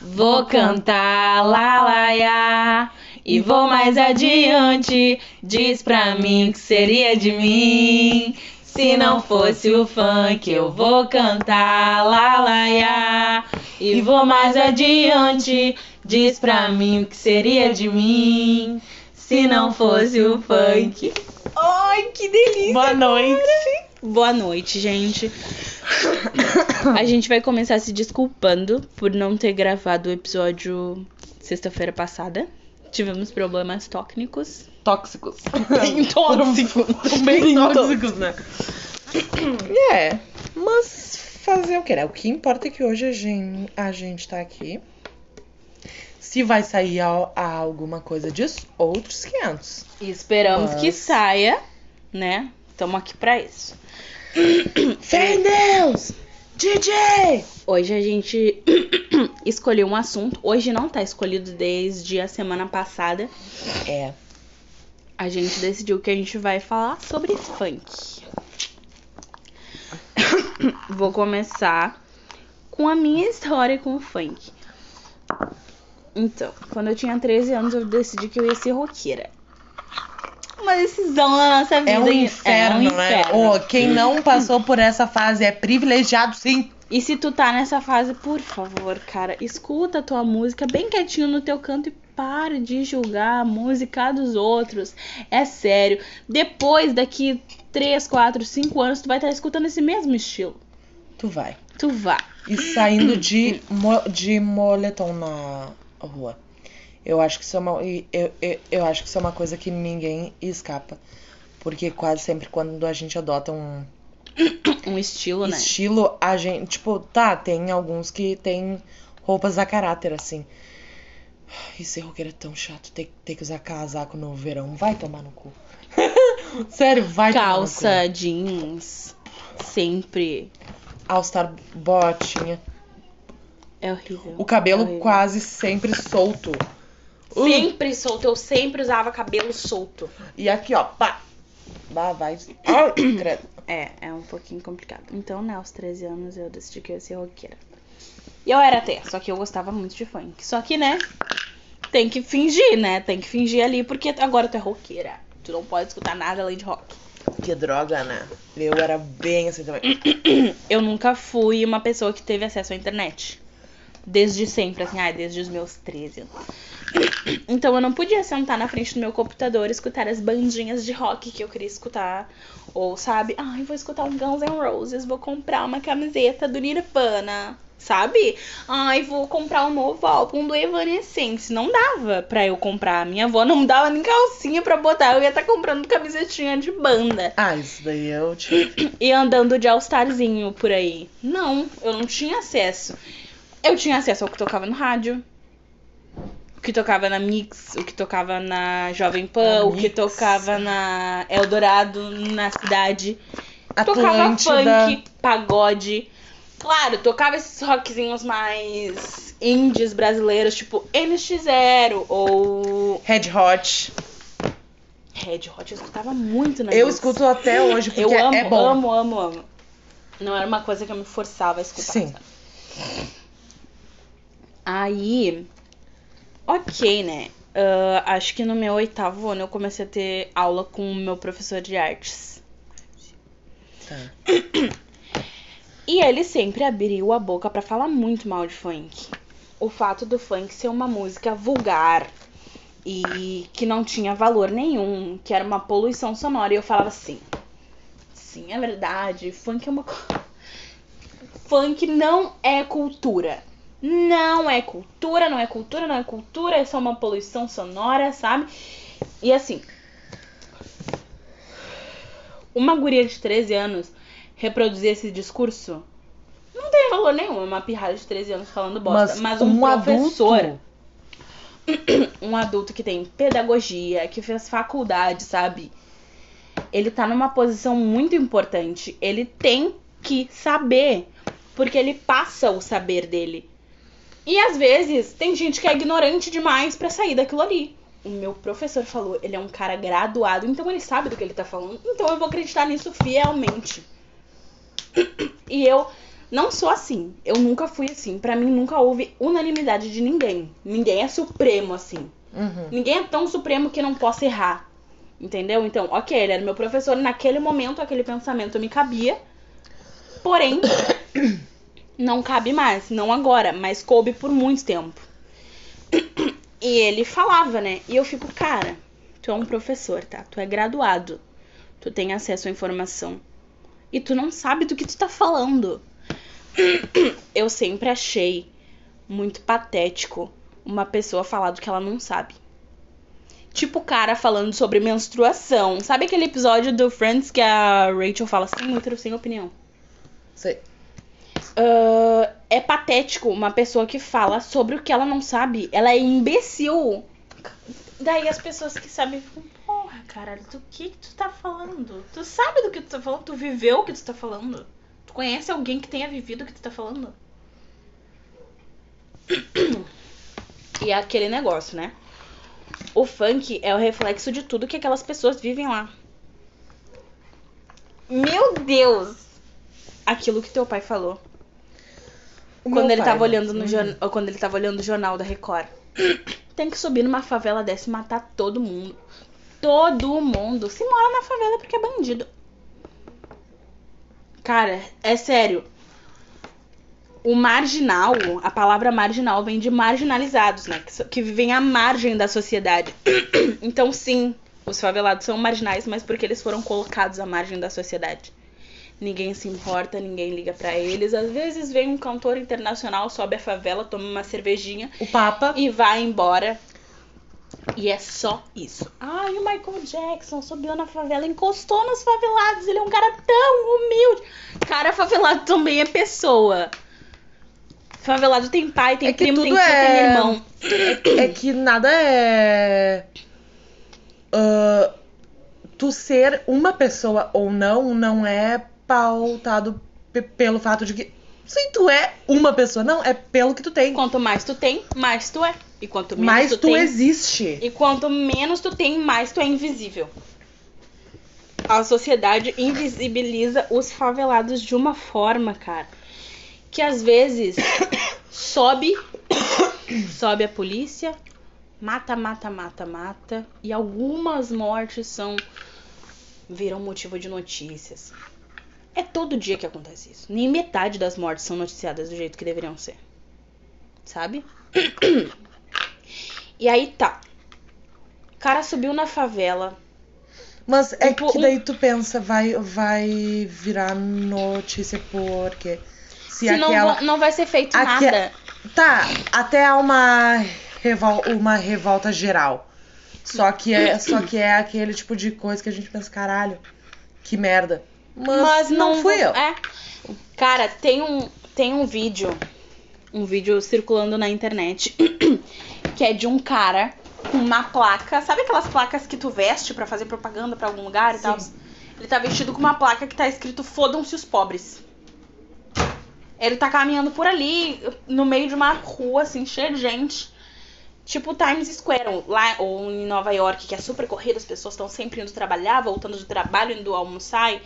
Vou cantar ya. E vou mais adiante. Diz pra mim que seria de mim. Se não fosse o funk, eu vou cantar ya. E vou mais adiante. Diz pra mim o que seria de mim. Se não fosse o funk. Ai, que delícia! Boa noite. Boa noite, gente. A gente vai começar se desculpando por não ter gravado o episódio sexta-feira passada. Tivemos problemas técnicos. Tóxicos. Bem tóxicos. Bem tóxicos, né? É, mas fazer o que, né? O que importa é que hoje a gente, a gente tá aqui. Se vai sair a, a alguma coisa disso, outros 500. E esperamos Mas- que saia, né? Estamos aqui pra isso. Fé em Deus! DJ! Hoje a gente escolheu um assunto. Hoje não tá escolhido desde a semana passada. É. A gente decidiu que a gente vai falar sobre funk. Vou começar com a minha história com o funk. Então, quando eu tinha 13 anos, eu decidi que eu ia ser roqueira. Uma decisão na nossa vida. É um inferno, É um né? inferno. Ô, quem não passou por essa fase é privilegiado, sim. E se tu tá nessa fase, por favor, cara, escuta a tua música bem quietinho no teu canto e para de julgar a música dos outros. É sério. Depois, daqui 3, 4, 5 anos, tu vai estar escutando esse mesmo estilo. Tu vai. Tu vai. E saindo de, mo- de moletom na rua. Eu acho que isso é uma, eu, eu, eu acho que isso é uma coisa que ninguém escapa. Porque quase sempre quando a gente adota um Um estilo, né? estilo, a gente, tipo, tá, tem alguns que tem roupas a caráter, assim. E ser roqueiro é tão chato, ter, ter que usar casaco no verão. Vai tomar no cu. Sério, vai Calça, tomar no jeans, sempre. cu. All-Star botinha. É horrível. O cabelo É horrível. quase sempre solto. Uh, Sempre solto. Eu sempre usava cabelo solto. E aqui, ó, pá. Bah, vai. Ai, credo. É, é um pouquinho complicado. Então, né, aos 13 anos eu decidi que eu ia ser roqueira. E eu era até, só que eu gostava muito de funk. Só que, né, tem que fingir, né? Tem que fingir ali, porque agora tu é roqueira. Tu não pode escutar nada além de rock. Que droga, né? Eu era bem assim também. Eu nunca fui uma pessoa que teve acesso à internet. Desde sempre, assim, ai, desde os meus 13 anos. Então eu não podia sentar na frente do meu computador e escutar as bandinhas de rock que eu queria escutar. Ou, sabe, ai, vou escutar um Guns N' Roses, vou comprar uma camiseta do Nirvana. Sabe? Ai, vou comprar um novo álbum do Evanescence. Não dava pra eu comprar. Minha avó não dava nem calcinha pra botar. Eu ia estar comprando camisetinha de banda Ah, isso daí eu tive. e andando de All-Starzinho por aí. Não, eu não tinha acesso. Eu tinha acesso ao que tocava no rádio, o que tocava na Mix, o que tocava na Jovem Pan, Na o que tocava na Eldorado, na cidade. Tocava Atlântida. funk, pagode. Claro, tocava esses rockzinhos mais indies brasileiros, tipo NX0 ou Red Hot. Red Hot. Eu escutava muito na Eu Mix. escuto até hoje porque Eu amo, é bom. amo, amo, amo. Não era uma coisa que eu me forçava a escutar. Sim. sabe? Aí, ok, né? Ah, acho que no meu oitavo ano eu comecei a ter aula com o meu professor de artes. Tá. E ele sempre abriu a boca pra falar muito mal de funk. O fato do funk ser uma música vulgar e que não tinha valor nenhum, que era uma poluição sonora. E eu falava assim: sim, é verdade, funk é uma. Funk não é cultura. Não é cultura, não é cultura, não é cultura, é só uma poluição sonora, sabe? E assim, uma guria de 13 anos reproduzir esse discurso não tem valor nenhum. É uma pirralha de 13 anos falando bosta. Mas, um, professor, adulto. um adulto que tem pedagogia, que fez faculdade, sabe? Ele tá numa posição muito importante. Ele tem que saber. Porque ele passa o saber dele. E às vezes tem gente que é ignorante demais pra sair daquilo ali. O meu professor falou, ele é um cara graduado, então ele sabe do que ele tá falando. Então eu vou acreditar nisso fielmente. E eu não sou assim. Eu nunca fui assim. Pra mim nunca houve unanimidade de ninguém. Ninguém é supremo assim. Uhum. Ninguém é tão supremo que não possa errar. Entendeu? Então, ok, ele era meu professor. Naquele momento, aquele pensamento me cabia. Porém, não cabe mais. Não agora, mas coube por muito tempo. E ele falava, né? E eu fico, cara, tu é um professor, tá? Tu é graduado. Tu tem acesso à informação. E tu não sabe do que tu tá falando. Eu sempre achei muito patético uma pessoa falar do que ela não sabe. Tipo o cara falando sobre menstruação. Sabe aquele episódio do Friends que a Rachel fala sem útero, sem opinião? Sei. Uh, é patético uma pessoa que fala sobre o que ela não sabe. Ela é imbecil. Daí as pessoas que sabem ficam, porra, caralho, do que, que tu tá falando? Tu sabe do que tu tá falando? Tu viveu o que tu tá falando? Tu conhece alguém que tenha vivido o que tu tá falando? E é aquele negócio, né? O funk é o reflexo de tudo que aquelas pessoas vivem lá. Meu Deus! Aquilo que teu pai falou. Quando ele pai, tava olhando né? no jornal, quando ele tava olhando o jornal da Record. Tem que subir numa favela dessa e matar todo mundo. Todo mundo. Se mora na favela é porque é bandido. Cara, é sério. O marginal, a palavra marginal vem de marginalizados, né? Que, que vivem à margem da sociedade. Então, sim, os favelados são marginais, mas porque eles foram colocados à margem da sociedade. Ninguém se importa, ninguém liga pra eles. Às vezes vem um cantor internacional, sobe a favela, toma uma cervejinha O Papa. e vai embora. E é só isso. Ai, o Michael Jackson subiu na favela, encostou nos favelados. Ele é um cara tão humilde. Cara, favelado também é pessoa. Favelado tem pai, tem É que primo, tem tio, é- tem irmão. É que nada é. ah, tu ser uma pessoa ou não, não é pautado pe- pelo fato de que. Sim, tu é uma pessoa. Não, é pelo que tu tem. Quanto mais tu tem, mais tu é. E quanto menos Mas tu, tu tem, existe. E quanto menos tu tem, mais tu é invisível. A sociedade invisibiliza os favelados de uma forma, cara, que às vezes sobe, sobe a polícia, mata, mata, mata, mata, e algumas mortes são viram motivo de notícias. É todo dia que acontece isso. Nem metade das mortes são noticiadas do jeito que deveriam ser. Sabe? E aí tá. O cara subiu na favela. Mas é Um que daí tu pensa, vai, vai virar notícia porque. Se, Se não, aquela. vão- não vai ser feito Aque- nada. Tá, até há uma, revol... uma revolta geral. Só que, é, só que é aquele tipo de coisa que a gente pensa, caralho, que merda. Mas, não, fui eu. É. Cara, tem um, tem um vídeo. Um vídeo circulando na internet. que é de um cara com uma placa. Sabe aquelas placas que tu veste pra fazer propaganda pra algum lugar e Sim. tal? Ele tá vestido com uma placa que tá escrito Fodam-se os pobres. Ele tá caminhando por ali, no meio de uma rua, assim, cheia de gente. Tipo Times Square, lá ou em Nova York, que é super corrido, as pessoas estão sempre indo trabalhar, voltando do trabalho, indo almoçar.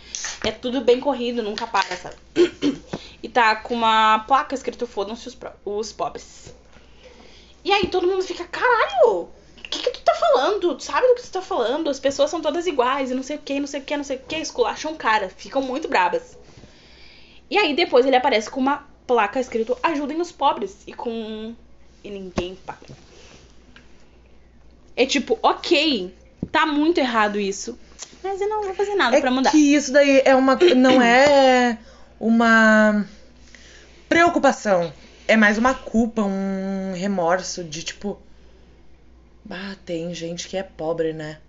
É tudo bem corrido, nunca para, sabe? E tá com uma placa escrito Fodam-se os, os pobres. E aí todo mundo fica, caralho! O que, que tu tá falando? Tu sabe do que tu tá falando? As pessoas são todas iguais e não sei o que, não sei o que, não sei o que. Esculacham cara, ficam muito brabas. E aí depois ele aparece com uma placa escrito Ajudem os pobres. E com. E ninguém para. É tipo, ok, tá muito errado isso. Mas eu não vou fazer nada É pra mudar. que isso daí é uma. Não é uma preocupação. É mais uma culpa, um remorso de tipo. Bah, tem gente que é pobre, né?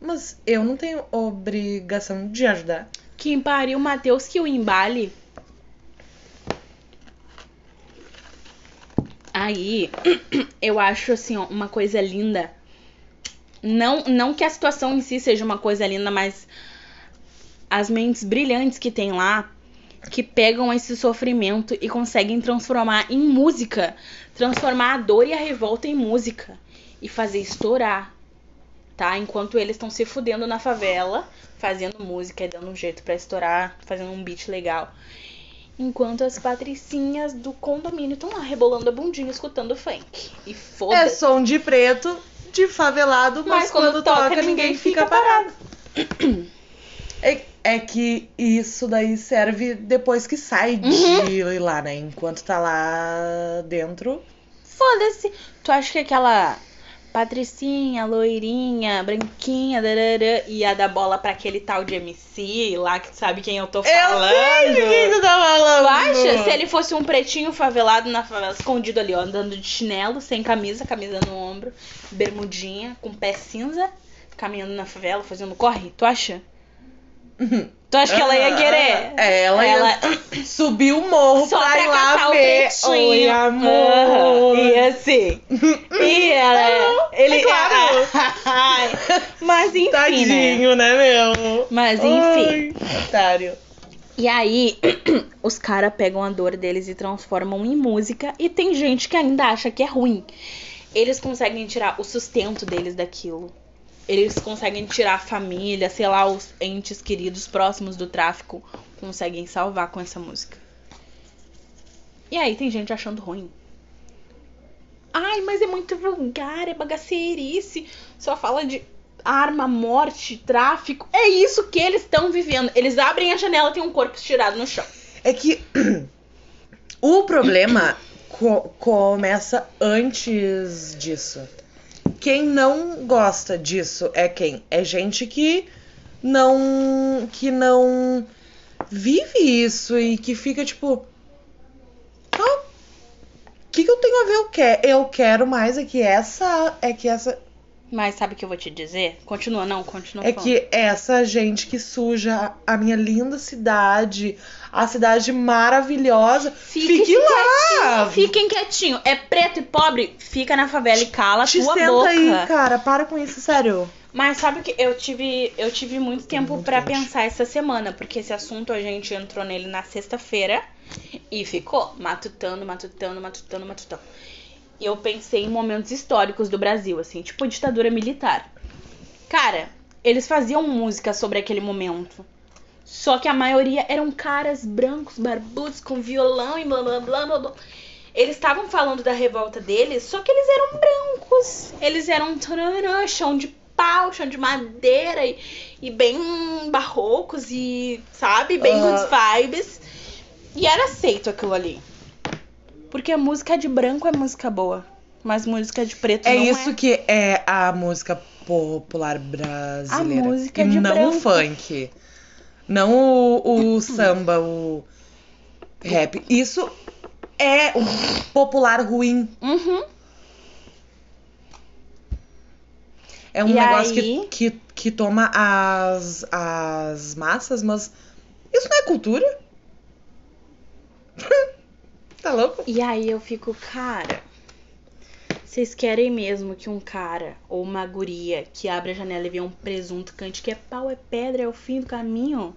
Mas eu não tenho obrigação de ajudar. Que pariu, Matheus, que o embale. Aí, eu acho assim, ó, uma coisa linda. Não, não que a situação em si seja uma coisa linda, mas as mentes brilhantes que tem lá que pegam esse sofrimento e conseguem transformar em música, transformar a dor e a revolta em música e fazer estourar. tá? Enquanto eles estão se fudendo na favela, fazendo música e dando um jeito pra estourar, fazendo um beat legal. Enquanto as patricinhas do condomínio estão lá rebolando a bundinha, escutando funk. E É foda-se. som de preto, de favelado, mas, Mas quando quando, toca, ninguém ninguém fica fica parado. É, é que isso daí serve depois que sai de lá, né? Enquanto tá lá dentro. Foda-se. Tu acha que aquela patricinha, loirinha, branquinha, darará, ia dar bola pra aquele tal de MC lá que tu sabe quem eu tô falando? Eu sei de quem tu tá falando. Tu acha? Se ele fosse um pretinho favelado na favela, escondido ali, ó, andando de chinelo, sem camisa, camisa no ombro, bermudinha, com pé cinza, caminhando na favela, fazendo corre, tu acha? Tu acha que ela ia querer? É, ela, Ela- ia subir o morro Só pra pra ir lá ver. Oi, amor. Aham, E assim. E ela. Ele. É claro. Mas enfim. Né? Tadinho, né, meu? Mas enfim. Ai, otário. E aí, os caras pegam a dor deles e transformam em música. E tem gente que ainda acha que é ruim. Eles conseguem tirar o sustento deles daquilo. Eles conseguem tirar a família, sei lá, os entes queridos próximos do tráfico. Conseguem salvar com essa música. E aí tem gente achando ruim. Ai, mas é muito vulgar, é bagaceirice. Só fala de arma, morte, tráfico. É isso que eles estão vivendo. Eles abrem a janela, tem um corpo estirado no chão. É que o problema co- começa antes disso. Quem não gosta disso é quem? É gente que não que não vive isso e que fica tipo o que, que eu tenho a ver? Eu quero, eu quero mais é que essa é que essa Mas sabe o que eu vou te dizer? Continua, não, continua é falando. que essa gente que suja a minha linda cidade, a cidade maravilhosa, Fique, fique lá. quietinho, Fiquem quietinho. É preto e pobre, fica na favela e cala a Te tua senta boca. aí, cara, para com isso, sério. Mas sabe o que eu tive, eu tive muito tempo quente. pensar essa semana, porque esse assunto a gente entrou nele na sexta-feira e ficou matutando, matutando, matutando, matutando. Eu pensei em momentos históricos do Brasil, assim, tipo ditadura militar. Cara, eles faziam música sobre aquele momento. Só que a maioria eram caras brancos, barbudos, com violão e blá blá blá blá. blá. Eles estavam falando da revolta deles, só que eles eram brancos. Eles eram tarará, chão de pau, chão de madeira e, e bem barrocos e, sabe, bem Ah. good vibes. E era aceito aquilo ali. Porque a música de branco é música boa, mas música de preto É não isso é. que é a música popular brasileira. A música de não branco. o funk. Não o, o samba, o rap. Isso é popular ruim. Uhum. É um E negócio aí? que, que, que toma as, as massas, mas isso não é cultura? tá louco? E aí eu fico, cara, vocês querem mesmo que um cara ou uma guria que abre a janela e vê um presunto cante que é pau, é pedra, é o fim do caminho?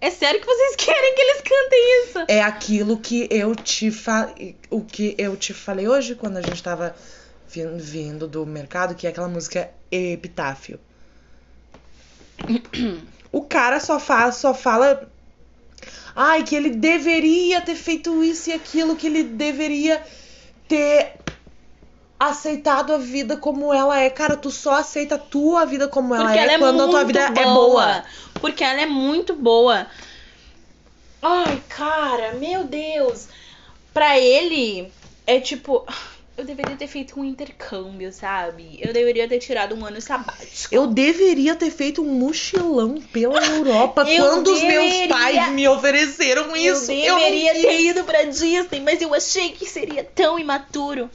É sério que vocês querem que eles cantem isso? É aquilo que eu te fa... o que eu te falei hoje quando a gente tava vin- vindo do mercado, que é aquela música Epitáfio. O cara só faz, só fala ai que ele deveria ter feito isso e aquilo, que ele deveria ter aceitado a vida como ela é. Cara, tu só aceita a tua vida como ela Porque é ela é quando a tua vida é boa. Porque ela é muito boa. Ai, cara, meu Deus. Pra ele, é tipo. Eu deveria ter feito um intercâmbio, sabe? Eu deveria ter tirado um ano sabático. Eu deveria ter feito um mochilão pela Europa Eu quando os meus deveria- pais me ofereceram isso. eu deveria ter ido pra Disney, mas eu achei que seria tão imaturo.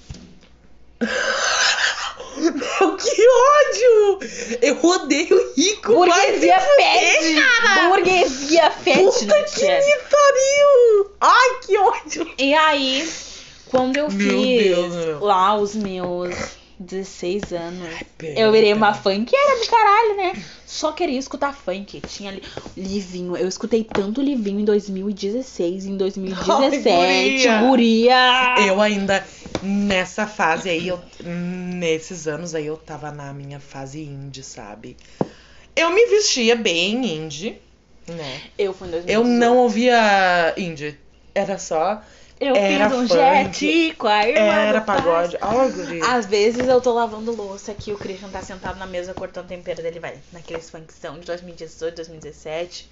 Meu, que ódio! Eu odeio rico. Burguesia se fede! cara! Burguesia fede, Puta que pariu! Ai, que ódio! E aí, quando eu Meu fiz Deus, lá os meus 16 anos, pera, eu virei uma funkeira do caralho, né? Só queria escutar funk. Tinha li- livinho. Eu escutei tanto livinho em 2016, em 2017. guria. guria. Eu ainda, nessa fase aí, eu, nesses anos aí, eu tava na minha fase indie, sabe? Eu me vestia bem indie, né? Eu fui em 2018. Eu não ouvia indie. Era só. Eu era fiz um funk, jet com a irmã Era pagode. Às vezes eu tô lavando louça aqui, o Christian tá sentado na mesa cortando tempero dele, vai naqueles funkção de 2018, 2017.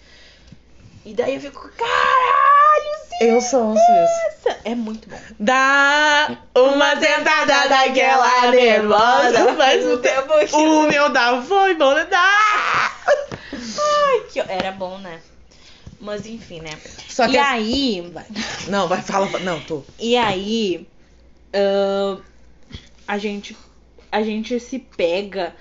E daí eu fico, caralho, sim, Eu sou isso. essa. É muito bom. Dá uma sentada daquela nervosa, faz o tempo tempo O meu dá foi bom, né? dá. Ai, que... Era bom, né? Mas enfim, né? Só que E aí, Não, vai, fala. Não, tô. E aí, ahn, a gente a gente se pega.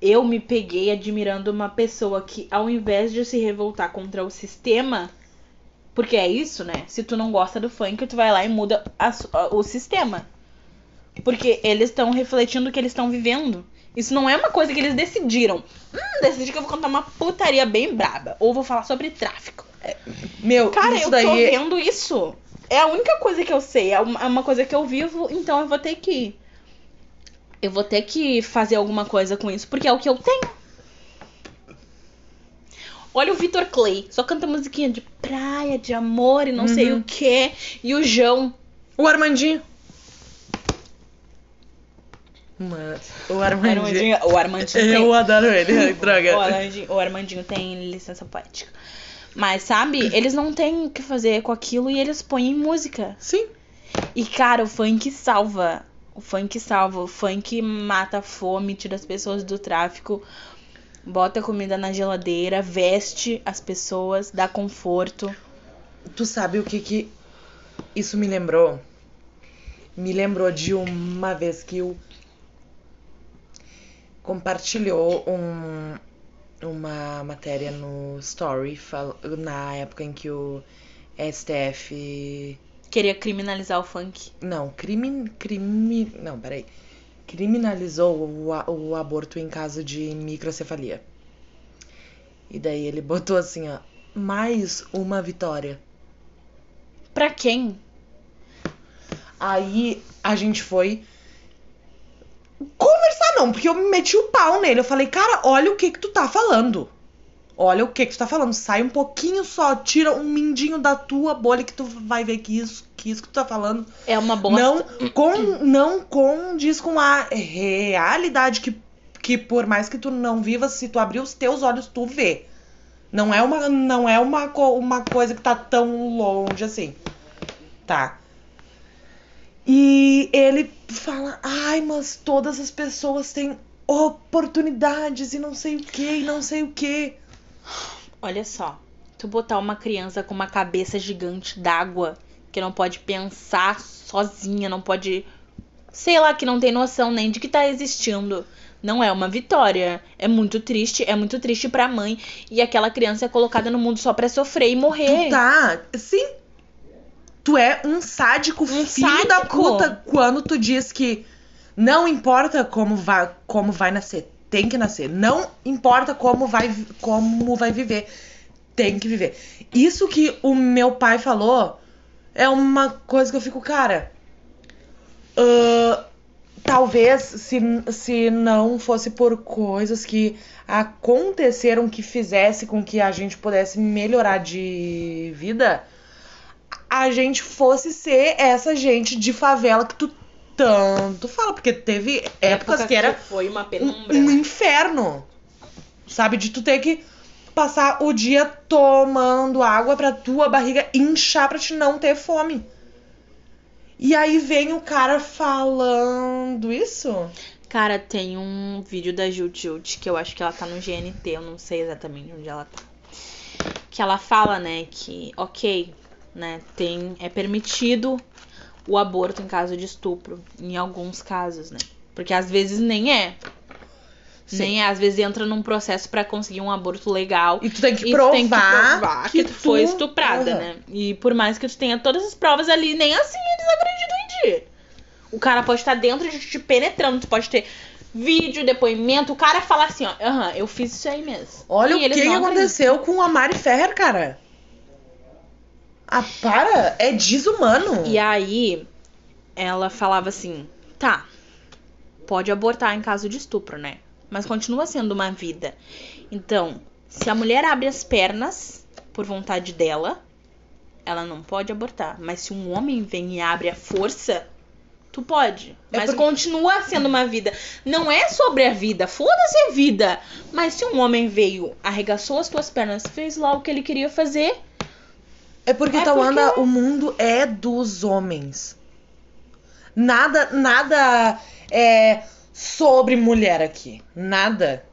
Eu me peguei admirando uma pessoa que, ao invés de se revoltar contra o sistema, porque é isso, né? Se tu não gosta do funk, tu vai lá e muda a a- o sistema. Porque eles estão refletindo o que eles estão vivendo. Isso não é uma coisa que eles decidiram. Hum, decidi que eu vou contar uma putaria bem braba. Ou vou falar sobre tráfico. Meu, Cara, eu daí. tô vendo isso. É a única coisa que eu sei. É uma, é uma coisa que eu vivo, então eu vou ter que. Eu vou ter que fazer alguma coisa com isso, porque é o que eu tenho. Olha o Vitor Clay, só canta musiquinha de praia, de amor e não sei Uhum. o que. E o João. O Armandinho. O Armandinho. Armandinho, o Armandinho tem. Eu adoro ele, droga. O Armandinho, o Armandinho tem licença poética. Mas, sabe, eles não têm o que fazer com aquilo e eles põem em música. Sim. E, cara, o funk salva. O funk salva. O funk mata a fome, tira as pessoas do tráfico, bota comida na geladeira, veste as pessoas, dá conforto. Tu sabe o que que isso me lembrou? Me lembrou de uma vez que o compartilhou um, uma matéria no Story fal- na época em que o STF Queria criminalizar o funk. não crime crime não peraí criminalizou o, o aborto em caso de microcefalia e daí ele botou assim ó mais uma vitória Pra quem? Aí a gente foi conversar não, porque eu meti o pau nele. Eu falei, cara, olha o que que tu tá falando. Olha o que que tu tá falando. Sai um pouquinho só, tira um mindinho da tua bolha que tu vai ver que isso que, isso que tu tá falando É uma bosta. não, com, não condiz com a realidade que, que por mais que tu não viva, se tu abrir os teus olhos, tu vê. Não é uma, não é uma, uma coisa que tá tão longe assim. Tá. E ele fala, ai, mas todas as pessoas têm oportunidades e não sei o que, e não sei o que. Olha só. Tu botar uma criança com uma cabeça gigante d'água, que não pode pensar sozinha, não pode. Sei lá, que não tem noção nem de que tá existindo. Não é uma vitória. É muito triste, é muito triste pra mãe. E aquela criança é colocada no mundo só pra sofrer e morrer. Tu tá, sim. Tu é um sádico, Um filho da sádico. puta quando tu diz que não importa como vai, como vai nascer, tem que nascer. Não importa como vai, como vai viver, tem que viver. Isso que o meu pai falou é uma coisa que eu fico, cara. ah, talvez se, se não fosse por coisas que aconteceram que fizesse com que a gente pudesse melhorar de vida, a gente fosse ser essa gente de favela que tu tanto fala, porque teve épocas Época que era foi uma um, penumbra. um inferno. Sabe? De tu ter que passar o dia tomando água pra tua barriga inchar pra te não ter fome. E aí vem o cara falando isso. Cara, tem um vídeo da Jut Jut, que eu acho que ela tá no GNT, eu não sei exatamente onde ela tá. Que ela fala, né, que, ok, né, tem, é permitido o aborto em caso de estupro, em alguns casos, né? Porque às vezes nem é. Sim. Nem é, às vezes entra num processo pra conseguir um aborto legal. E tu tem que provar, tem que provar que, tu foi estuprada, Aham. né? E por mais que tu tenha todas as provas ali, nem assim eles acreditam em ti. O cara pode estar dentro de te penetrando, tu pode ter vídeo, depoimento, o cara fala assim, ó, aham, eu fiz isso aí mesmo. Olha E o que, que aconteceu com a Mari Ferrer, cara. Ah, para! É desumano. E aí, ela falava assim: tá, pode abortar em caso de estupro, né? Mas continua sendo uma vida. Então, se a mulher abre as pernas por vontade dela, ela não pode abortar. Mas se um homem vem e abre a força, tu pode. É Mas porque- continua sendo uma vida. Não é sobre a vida, foda-se a vida. Mas se um homem veio, arregaçou as tuas pernas, fez lá o que ele queria fazer, É porque, É Tawanda, porque- o mundo é dos homens. Nada, nada é sobre mulher aqui. Nada.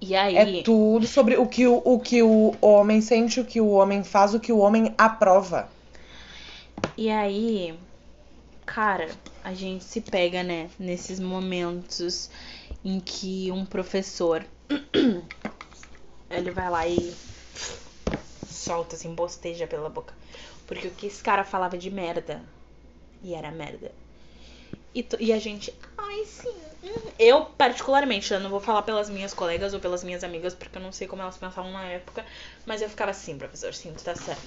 e aí. É tudo sobre o que o, o que o homem sente, o que o homem faz, o que o homem aprova. E aí, cara, a gente se pega, né, nesses momentos em que um professor ele vai lá e solta assim, bosteja pela boca. Porque o que esse cara falava de merda e era merda. E, e a gente, ai sim. hum." Eu, particularmente, eu não vou falar pelas minhas colegas ou pelas minhas amigas, porque eu não sei como elas pensavam na época, mas eu ficava assim, professor, sim, tu tá certo.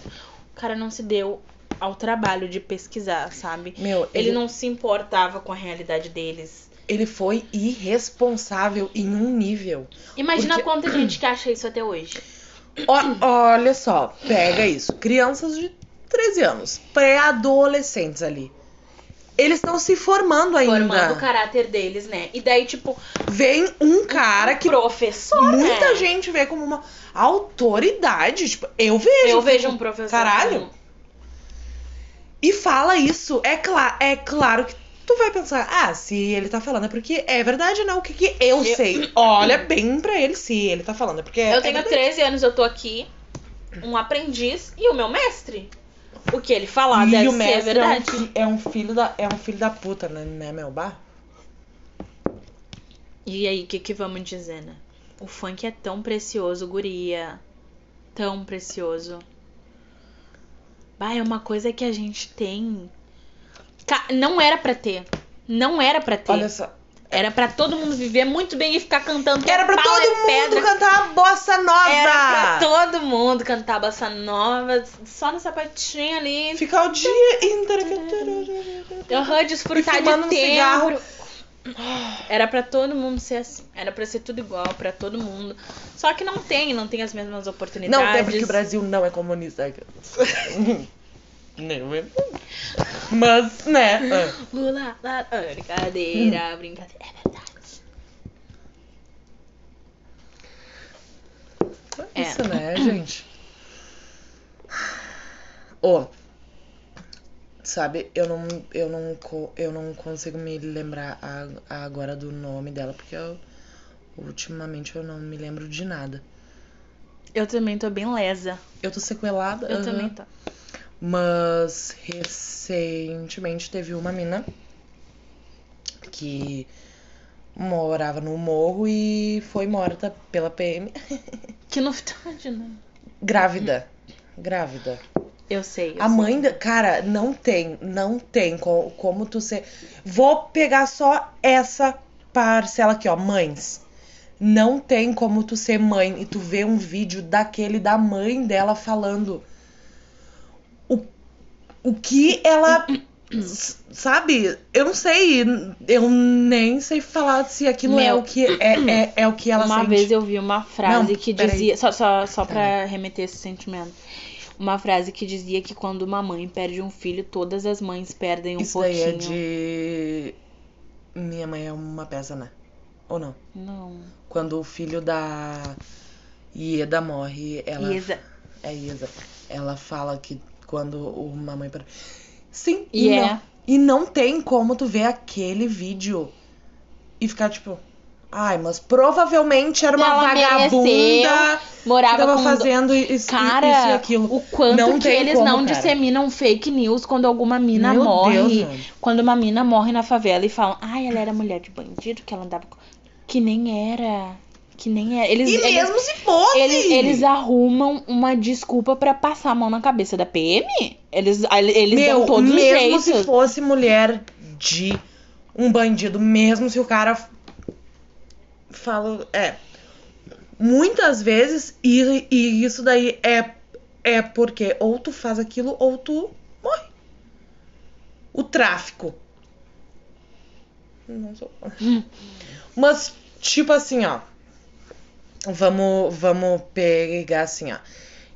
O cara não se deu ao trabalho de pesquisar, sabe? Meu, Ele ele, não se importava com a realidade deles. ele foi irresponsável em um nível. Imagina Porque- quanta gente que acha isso até hoje. Ó- olha só, pega isso. Crianças de 13 anos, pré-adolescentes ali. Eles estão se formando ainda. Formando o caráter deles, né? E daí, tipo, Vem um cara que professor, muita né? gente vê como uma autoridade. Tipo, eu vejo. Eu vejo um professor. Caralho. como- E fala isso. É, cla é claro que tu vai pensar, ah, se ele tá falando é porque é verdade, não. O que, que eu, Eu- sei? Olha bem pra ele se ele tá falando. É porque é Eu tenho verdade. 13 anos, eu tô aqui, um aprendiz e o meu mestre. O que ele falar E deve o ser mestre é um, verdade. é um filho da é um filho da puta, né, né meu bar? E aí, o que que vamos dizer, né? O funk é tão precioso, guria. Tão precioso. Bah, é uma coisa que a gente tem. Não era pra ter. Não era pra ter. Olha só. Era pra todo mundo viver muito bem e ficar cantando. Era pra todo é mundo pedra. cantar a bossa nova. Era pra todo mundo cantar bossa nova, só no sapatinho ali. Ficar o dia inteiro. Aham, desfrutar de tempo. cigarro. Era pra todo mundo ser assim. Era pra ser tudo igual pra todo mundo. Só que não tem, não tem as mesmas oportunidades. Não, até porque o Brasil não é comunista. É. Mas, né? é. Lula, lá, ah, brincadeira, brincadeira. É verdade. É É. Isso, né, gente? Ô, sabe, eu não, eu, não, eu não consigo me lembrar agora do nome dela, porque eu, ultimamente eu não me lembro de nada. Eu também tô bem lesa. Eu tô sequelada. Eu aham. também tô. Mas recentemente teve uma mina que morava no morro e foi morta pela PM. Que novidade, né? Grávida. Grávida. Eu sei. eu A sei. mãe da. Cara, não tem. Não tem co- como tu ser. Vou pegar só essa parcela aqui, ó. Mães. Não tem como tu ser mãe e tu ver um vídeo daquele da mãe dela falando. O, o que ela. Sabe? Eu não sei. Eu nem sei falar se aquilo é Meu. o que é, é, é o que ela uma sente. vez eu vi uma frase Não, que dizia. Só, só, só pra remeter esse sentimento. Uma frase que dizia que quando uma mãe perde um filho, todas as mães perdem um Isso pouquinho. daí é de. Minha mãe é uma peça, né? Ou não? Não. Quando o filho da Ieda morre, ela. Isa. É Isa. Ela fala que quando uma mãe. per- Sim, E é. não, e não tem como tu ver aquele vídeo e ficar tipo. Ai, mas provavelmente era uma Ela vagabunda mereceu, que Morava tava com. do- fazendo isso, Cara, isso e aquilo. o quanto Não que eles como, não cara. disseminam fake news quando alguma mina Meu morre. Deus, quando uma mina morre na favela e falam, ai, ela era mulher de bandido, que ela andava com. Que nem era. Que nem era. Eles, E eles, mesmo se fosse! eles, eles arrumam uma desculpa pra passar a mão na cabeça da PM. Eles, eles Meu, dão todos os mesmo se jeitos. fosse mulher de um bandido, mesmo se o cara fala. É. Muitas vezes, e, e isso daí é, é porque ou tu faz aquilo ou tu morre. tráfico. Não sou. Mas, tipo assim, ó. Vamos, vamos pegar assim, ó.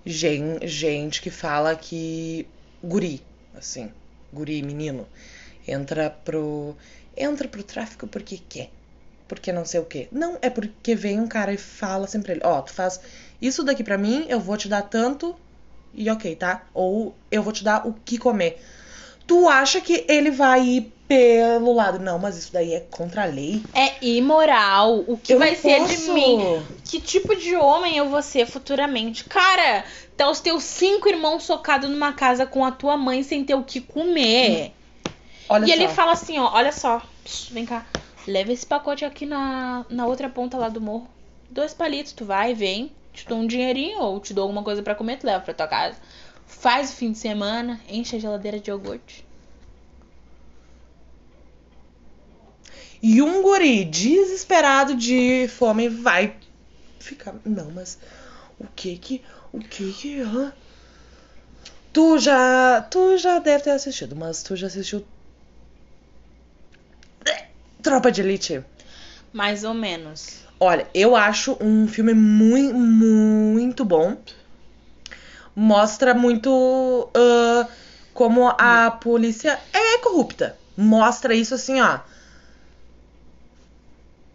Gente, gente que fala que guri, assim, guri, menino, entra pro entra pro tráfico porque quer. Porque não sei o quê. Não, é porque vem um cara e fala assim pra ele, ó, oh, tu faz isso daqui pra mim, eu vou te dar tanto e ok, tá? Ou eu vou te dar o que comer. Tu acha que ele vai ir pelo lado. Não, mas isso daí é contra a lei. É imoral. O que eu vai ser de mim? Que tipo de homem eu vou ser futuramente? Cara, tá os teus cinco irmãos socados numa casa com a tua mãe sem ter o que comer. Olha e só. ele fala assim, ó, olha só, vem cá, leva esse pacote aqui na, na outra ponta lá do morro. Dois palitos, tu vai, vem, te dou um dinheirinho ou te dou alguma coisa para comer, tu leva pra tua casa. Faz o fim de semana, enche a geladeira de iogurte. E um guri desesperado de fome vai ficar. Não, mas o que que. O que que. Hã? Tu já. Tu já deve ter assistido, mas tu já assistiu Tropa de Elite? Mais ou menos. Olha, eu acho um filme muito, muito bom. Mostra muito uh, como a polícia é corrupta. Mostra isso assim, ó.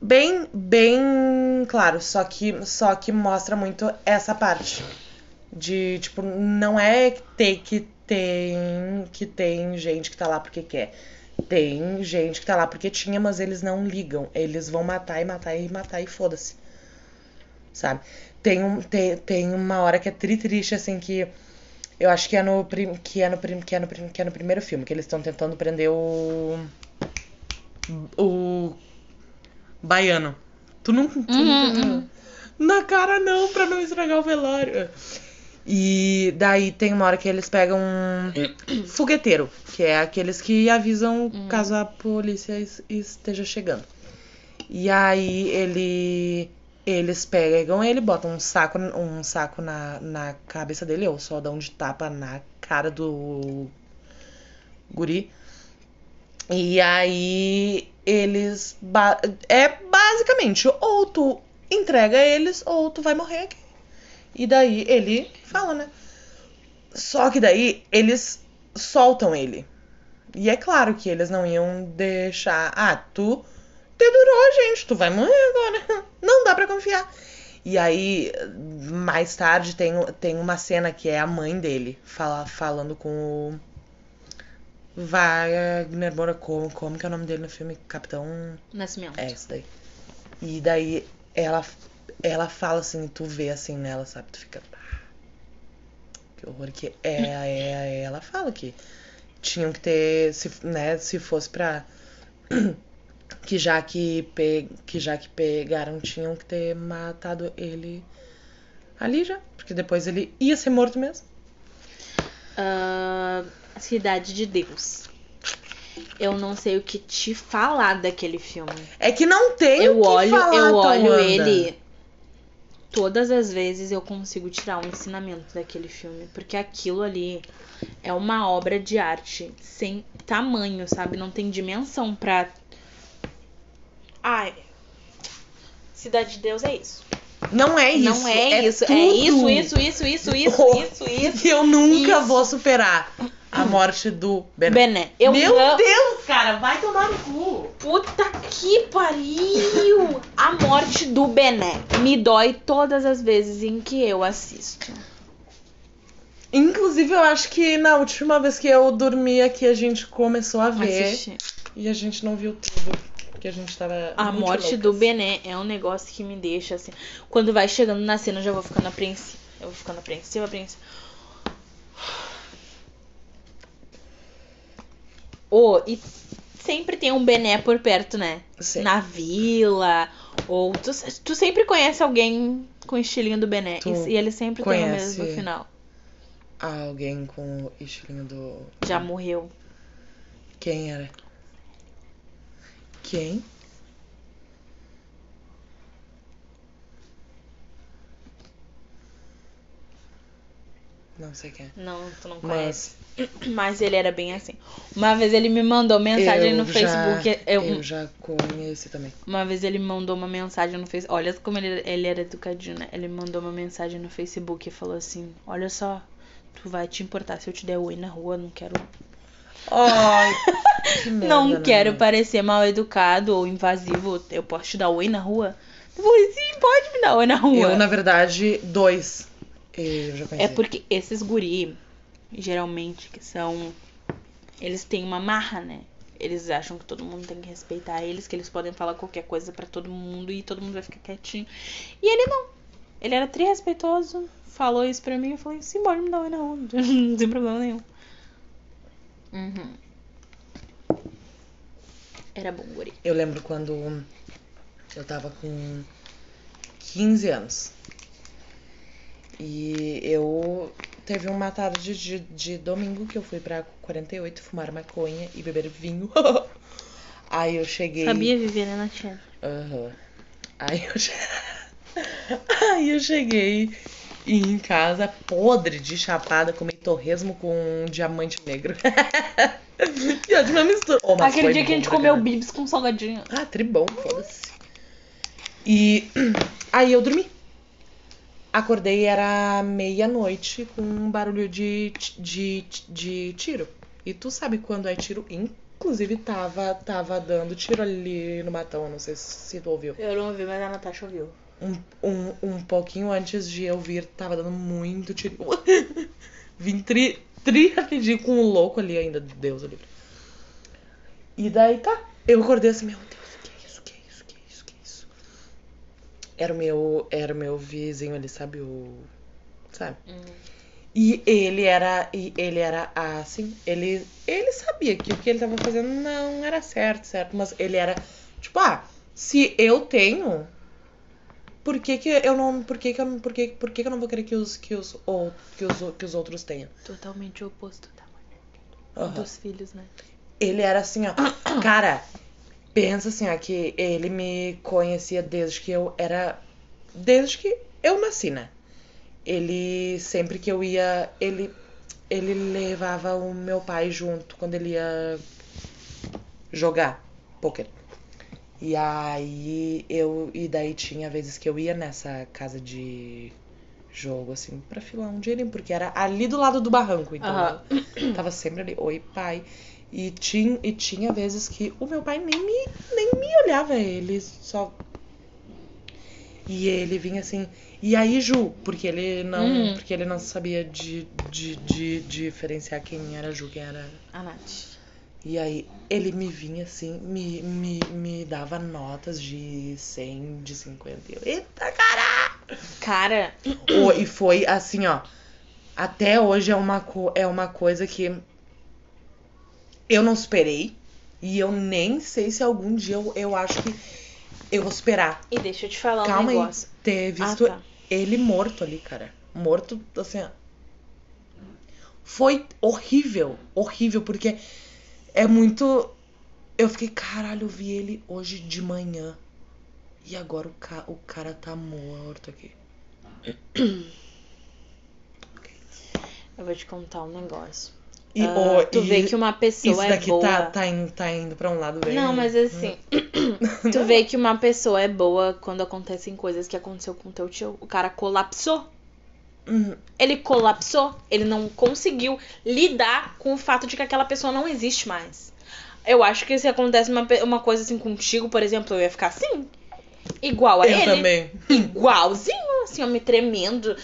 Bem, bem claro. Só que, só que mostra muito essa parte. De, tipo, não é ter que tem que tem gente que tá lá porque quer tem gente que tá lá porque tinha, mas eles não ligam. Eles vão matar e matar e matar e foda-se. Sabe? Tem, um, tem, tem uma hora que é tri triste, assim, que eu acho que é no, que é no, que é no, que é no primeiro filme, que eles estão tentando prender o. O. Baiano. Tu não. Tu uhum, nunca... Uhum. Na cara não, pra não estragar o velório. E daí tem uma hora que eles pegam um fogueteiro, que é aqueles que avisam hum. caso a polícia esteja chegando. E aí ele eles pegam ele, botam um saco, um saco na, na cabeça dele, ou só dão de tapa na cara do guri. E aí eles. Ba é basicamente, ou tu entrega eles, ou tu vai morrer aqui. E daí ele fala, né? Só que daí eles soltam ele. E é claro que eles não iam deixar. Ah, tu dedurou gente, tu vai morrer agora. Não dá para confiar. E aí, mais tarde, tem, tem uma cena que é a mãe dele fala, falando com o. Wagner Moura, como, como que é o nome dele no filme? Capitão. Nascimento. É, isso daí. E daí ela ela fala assim, tu vê assim nela, sabe? Tu fica. Ah, que horror que é, é, é. Ela fala que tinham que ter, se, né, se fosse pra. que já que, pe, que já que pegaram, tinham que ter matado ele ali já. Porque depois ele ia ser morto mesmo. Uh, Cidade de Deus. Eu não sei o que te falar daquele filme. É que não tem eu o que olho, falar, Eu olho ele todas as vezes eu consigo tirar um ensinamento daquele filme, porque aquilo ali é uma obra de arte sem tamanho, sabe? Não tem dimensão pra. Ai. Cidade de Deus é isso. Não é isso. Não é, é isso. É, é isso, isso, isso, isso, isso, oh, isso, isso. Eu nunca isso. vou superar a morte do Bené. Bené. Eu Meu Deus, cara, vai tomar no cu. Puta que pariu! A morte do Bené me dói todas as vezes em que eu assisto. Inclusive, eu acho que na última vez que eu dormi aqui, a gente começou a ver. Assistir. E a gente não viu tudo. Porque a gente. A morte loucas. do Bené é um negócio que me deixa assim. Quando vai chegando na cena, eu já vou ficando apreensiva. Eu vou ficando apreensiva, apreensiva. Oh, e sempre tem um Bené por perto, né? Sim. Na vila. Ou tu, tu sempre conhece alguém com o estilinho do Bené. E, e, ele sempre tem o mesmo final. Alguém com o estilinho do. Já morreu. Quem era? Quem? Não sei quem é. Não, tu não Mas conhece. Mas ele era bem assim. Uma vez ele me mandou mensagem eu no já- Facebook. Eu, Eu já conheci também. Uma vez ele me mandou uma mensagem no Facebook. Olha como ele, ele era educadinho, né? Ele me mandou uma mensagem no Facebook e falou assim: Olha só, tu vai te importar se eu te der oi na rua? Não quero. Ai, que merda, não né? quero parecer mal educado ou invasivo. Eu posso te dar oi na rua? Falei, sim, pode me dar oi na rua. Eu, na verdade, dois. Eu já. É porque esses guri, geralmente, que são. Eles têm uma marra, né? Eles acham que todo mundo tem que respeitar eles, que eles podem falar qualquer coisa pra todo mundo e todo mundo vai ficar quietinho. E ele não. Ele era tri respeitoso, falou isso pra mim, eu falei, sim, pode me dar oi na rua, não tem problema nenhum. Uhum. Era bom, guri. Eu lembro quando eu tava com 15 anos. E eu teve uma tarde de, de domingo que eu fui pra 48 fumar maconha e beber vinho. Aí eu cheguei. Sabia viver, né, Natia? Aham. Aí eu che... Aí eu cheguei em casa podre de chapada, comi torresmo com um diamante negro. e ótima mistura. Oh, mas Aquele dia que a gente comeu caralho. bibs com salgadinho. Ah, tribom, foda-se. E aí eu dormi. Acordei, era meia-noite com um barulho de, de, de tiro. E tu sabe quando é tiro? Inclusive tava, tava dando tiro ali no matão, não sei se tu ouviu. Eu não ouvi, mas a Natasha ouviu. Um, um, um pouquinho antes de eu vir, tava dando muito tiro. Vim tri, tri rapidinho com o louco ali ainda, Deus livre. E daí tá, eu acordei assim, meu Deus, o que é isso, o que é isso, o que é isso, o que é isso? Era o meu, era o meu vizinho ali, sabe, o... Sabe? E ele era, e ele era assim, ele, ele sabia que o que ele tava fazendo não era certo, certo, mas ele era, tipo, ah, se eu tenho, por que que eu não, por que que eu, por que, por que que eu não vou querer que os, que os, ou, que os, que os outros tenham? Totalmente o oposto da Aham. dos filhos, né? Ele era assim, ó, cara, pensa assim, ó, que ele me conhecia desde que eu era, desde que eu nasci, né? Ele, sempre que eu ia, ele, ele levava o meu pai junto quando ele ia jogar poker. E aí eu, e daí tinha vezes que eu ia nessa casa de jogo, assim, pra filar um dinheirinho, porque era ali do lado do barranco, então eu tava sempre ali, oi pai. E tinha, e tinha vezes que o meu pai nem me, nem me olhava, ele só. E ele vinha assim, e aí, Ju? Porque ele não, Hum. porque ele não sabia de, de, de diferenciar quem era Ju, quem era. A Nath. E aí ele me vinha assim, me, me, me dava notas de 100, de 50. E eu, Eita, cara! Cara, e foi assim, ó. Até hoje é uma, é uma coisa que eu não superei. E eu nem sei se algum dia eu, eu acho que eu vou superar. e deixa eu te falar um Calma aí. negócio. Ter Ah, visto tá. ele morto ali, cara. Morto, assim, ó. Foi horrível. Horrível, porque é muito. Eu fiquei, caralho, eu vi ele hoje de manhã. E agora o, ca... o cara tá morto aqui. Eu vou te contar um negócio. E, Ah, ô, tu e vê que uma pessoa Isso é daqui boa. tá, tá, indo, tá indo pra um lado bem. Não, mas assim, tu vê que uma pessoa é boa quando acontecem coisas que aconteceu com teu tio. O cara colapsou. Ele colapsou. Ele não conseguiu lidar com o fato de que aquela pessoa não existe mais. Eu acho que se acontece uma, uma coisa assim contigo, por exemplo, eu ia ficar assim. Igual a Eu ele. também. Igualzinho, assim, ó, me tremendo.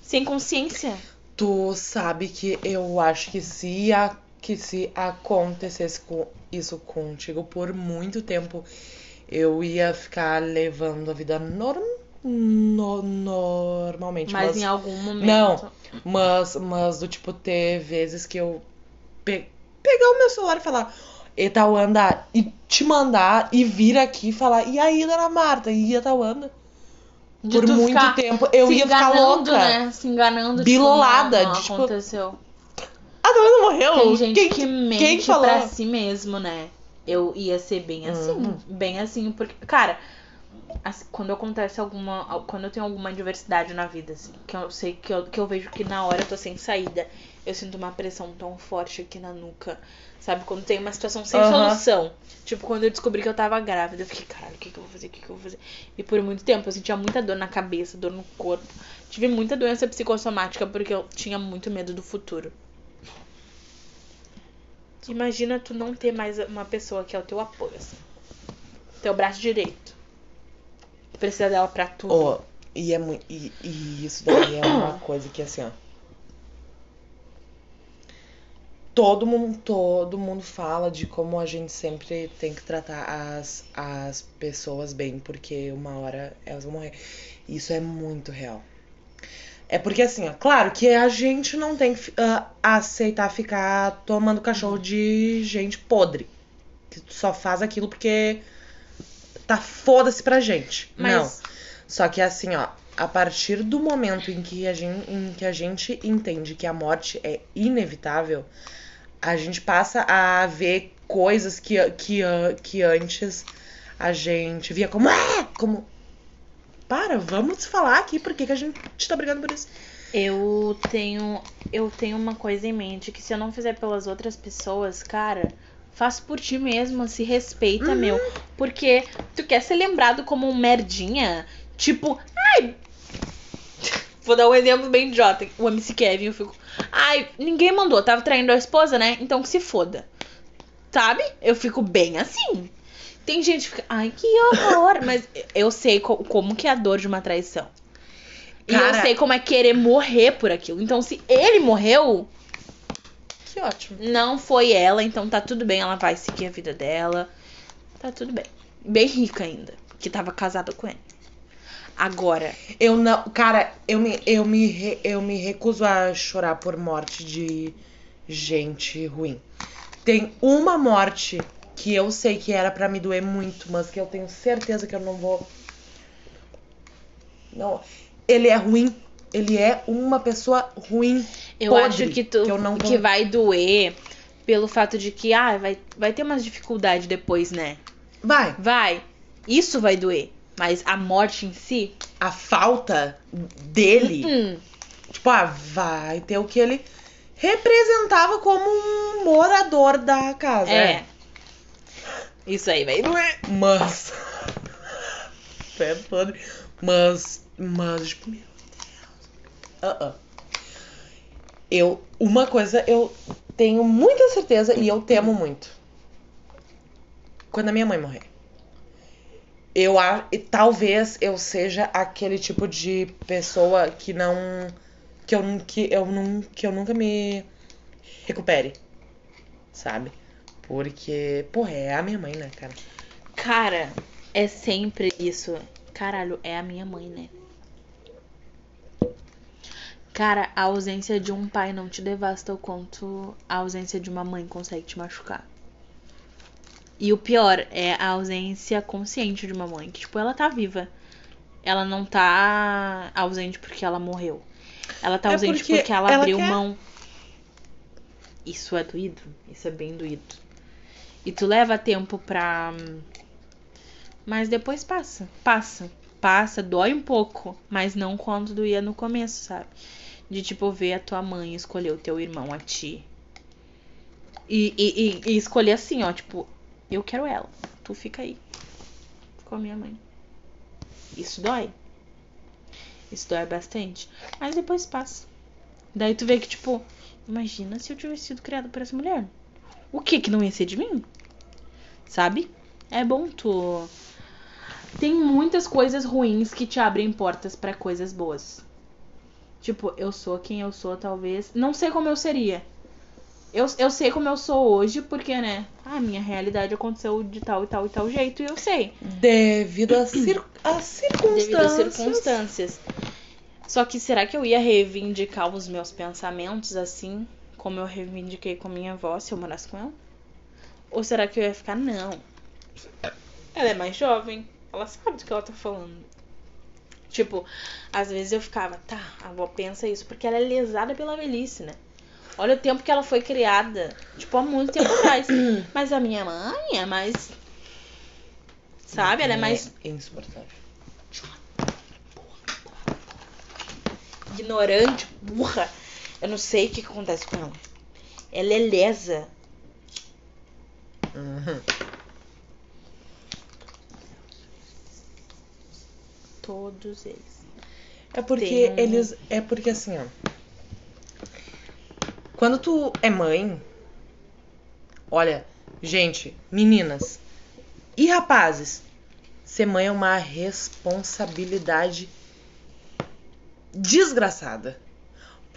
Sem consciência. Tu sabe que eu acho que se, a, que se acontecesse com isso contigo por muito tempo, eu ia ficar levando a vida norm, no- normalmente. Mas, mas em algum momento. Não. Mas, mas do tipo, ter vezes que eu pe- pegar o meu celular e falar, e Tauanda, e te mandar e vir aqui e falar, e aí, dona Marta, e a Tauanda? De Por muito tempo eu ia ficar louca. Né? Se enganando. Bilolada, Tipo, não, não tipo, aconteceu. A Tauanda morreu? Tem gente quem, que mente quem falou? pra si mesmo, né? Eu ia ser bem assim. Uhum. Bem assim, porque, cara, quando acontece alguma. Quando eu tenho alguma adversidade na vida, assim, que eu sei que eu, que eu vejo que na hora eu tô sem saída, eu sinto uma pressão tão forte aqui na nuca. Sabe? Quando tem uma situação sem Aham. solução. Tipo, quando eu descobri que eu tava grávida, eu fiquei, caralho, o que, que eu vou fazer? O que, que eu vou fazer? E por muito tempo eu sentia muita dor na cabeça, dor no corpo. Tive muita doença psicossomática porque eu tinha muito medo do futuro. Imagina tu não ter mais uma pessoa que é o teu apoio, assim. Teu braço direito. Precisa dela pra tudo. Ó, e, é mui- e, e isso daí é uma coisa que assim, ó. Todo mundo, todo mundo fala de como a gente sempre tem que tratar as, as pessoas bem, porque uma hora elas vão morrer. Isso é muito real. É porque assim, ó, claro que a gente não tem que ah, aceitar ficar tomando cachorro de gente podre. Que só faz aquilo porque tá foda-se pra gente. Não. Mas Só que assim, ó, a partir do momento em que a gente, em que a gente entende que a morte é inevitável, a gente passa a ver coisas que, que, que antes a gente via como. "Ah!" como. Para, vamos falar aqui por que que a gente tá brigando por isso. eu tenho. Eu tenho uma coisa em mente que se eu não fizer pelas outras pessoas, cara, faz por ti mesmo, se respeita, meu. Porque tu quer ser lembrado como um merdinha? Tipo, ai. Vou dar um exemplo bem idiota. O MC Kevin, eu fico. Ai, ninguém mandou, tava traindo a esposa, né? Então que se foda. Sabe? Eu fico bem assim. Tem gente que fica, ai, que horror. Mas eu sei co- como que é a dor de uma traição. E eu Cara- sei como é querer morrer por aquilo. Então, se ele morreu, Que ótimo. não foi ela, então tá tudo bem, ela vai seguir a vida dela. Tá tudo bem. Bem rica ainda, que tava casada com ele. Agora, Eu não. Cara, eu me, eu, me, eu me recuso a chorar por morte de gente ruim. Tem uma morte que eu sei que era pra me doer muito, mas que eu tenho certeza que eu não vou. Não. Ele é ruim. Ele é uma pessoa ruim. Eu podre, acho que tu que eu não que vai doer pelo fato de que ah, vai vai ter umas dificuldades depois, né? Vai. Vai. Isso vai doer, mas a morte em si, A falta dele. hum, Tipo, ah, vai ter o que ele representava como um morador da casa. é. Isso aí vai doer. Mas. Pé podre. Mas. Mas, tipo, meu Deus. Ah, ah. Eu. Uma coisa eu tenho muita certeza e eu temo muito. Quando a minha mãe morrer. Eu talvez eu seja aquele tipo de pessoa que não. Que eu, que eu, não, que eu nunca me recupere. Sabe? Porque, porra, é a minha mãe, né, cara? Cara, é sempre isso. Caralho, é a minha mãe, né? Cara, a ausência de um pai não te devasta o quanto a ausência de uma mãe consegue te machucar. E o pior é a ausência consciente de uma mãe, que tipo, ela tá viva. Ela não tá ausente porque ela morreu. Ela tá É ausente porque porque, ela, ela abriu quer. mão. Isso é doído. Isso é bem doído. E tu leva tempo pra. Mas depois passa. Passa. Passa, dói um pouco. Mas não quando doía no começo, sabe? De tipo ver a tua mãe escolher o teu irmão a ti. E, e, e, e escolher assim, ó, tipo, eu quero ela. Tu fica aí. Com a minha mãe. Isso dói. Isso dói bastante. Mas depois passa. Daí tu vê que, tipo, imagina se eu tivesse sido criada por essa mulher. O que que não ia ser de mim? Sabe? É bom tu. Tem muitas coisas ruins que te abrem portas pra coisas boas. Tipo, eu sou quem eu sou, talvez. Não sei como eu seria. Eu, eu sei como eu sou hoje, porque, né? A minha realidade aconteceu de tal e tal e tal jeito, e eu sei. Devido às cir circunstâncias. Devido às circunstâncias. Só que será que eu ia reivindicar os meus pensamentos assim, como eu reivindiquei com minha avó se eu morasse com ela? Ou será que eu ia ficar, não? Ela é mais jovem, ela sabe do que ela tá falando. Tipo, às vezes eu ficava, tá, a avó pensa isso porque ela é lesada pela velhice, né? Olha o tempo que ela foi criada. Tipo, há muito tempo atrás. Mas a minha mãe é mais. Sabe? Ela é mais É insuportável. ignorante, burra. Eu não sei o que, que acontece com ela. Ela é lesa. Uhum. Todos eles. É porque Tem eles. É porque assim, ó. Quando tu é mãe. Olha, gente, meninas e rapazes, ser mãe é uma responsabilidade desgraçada.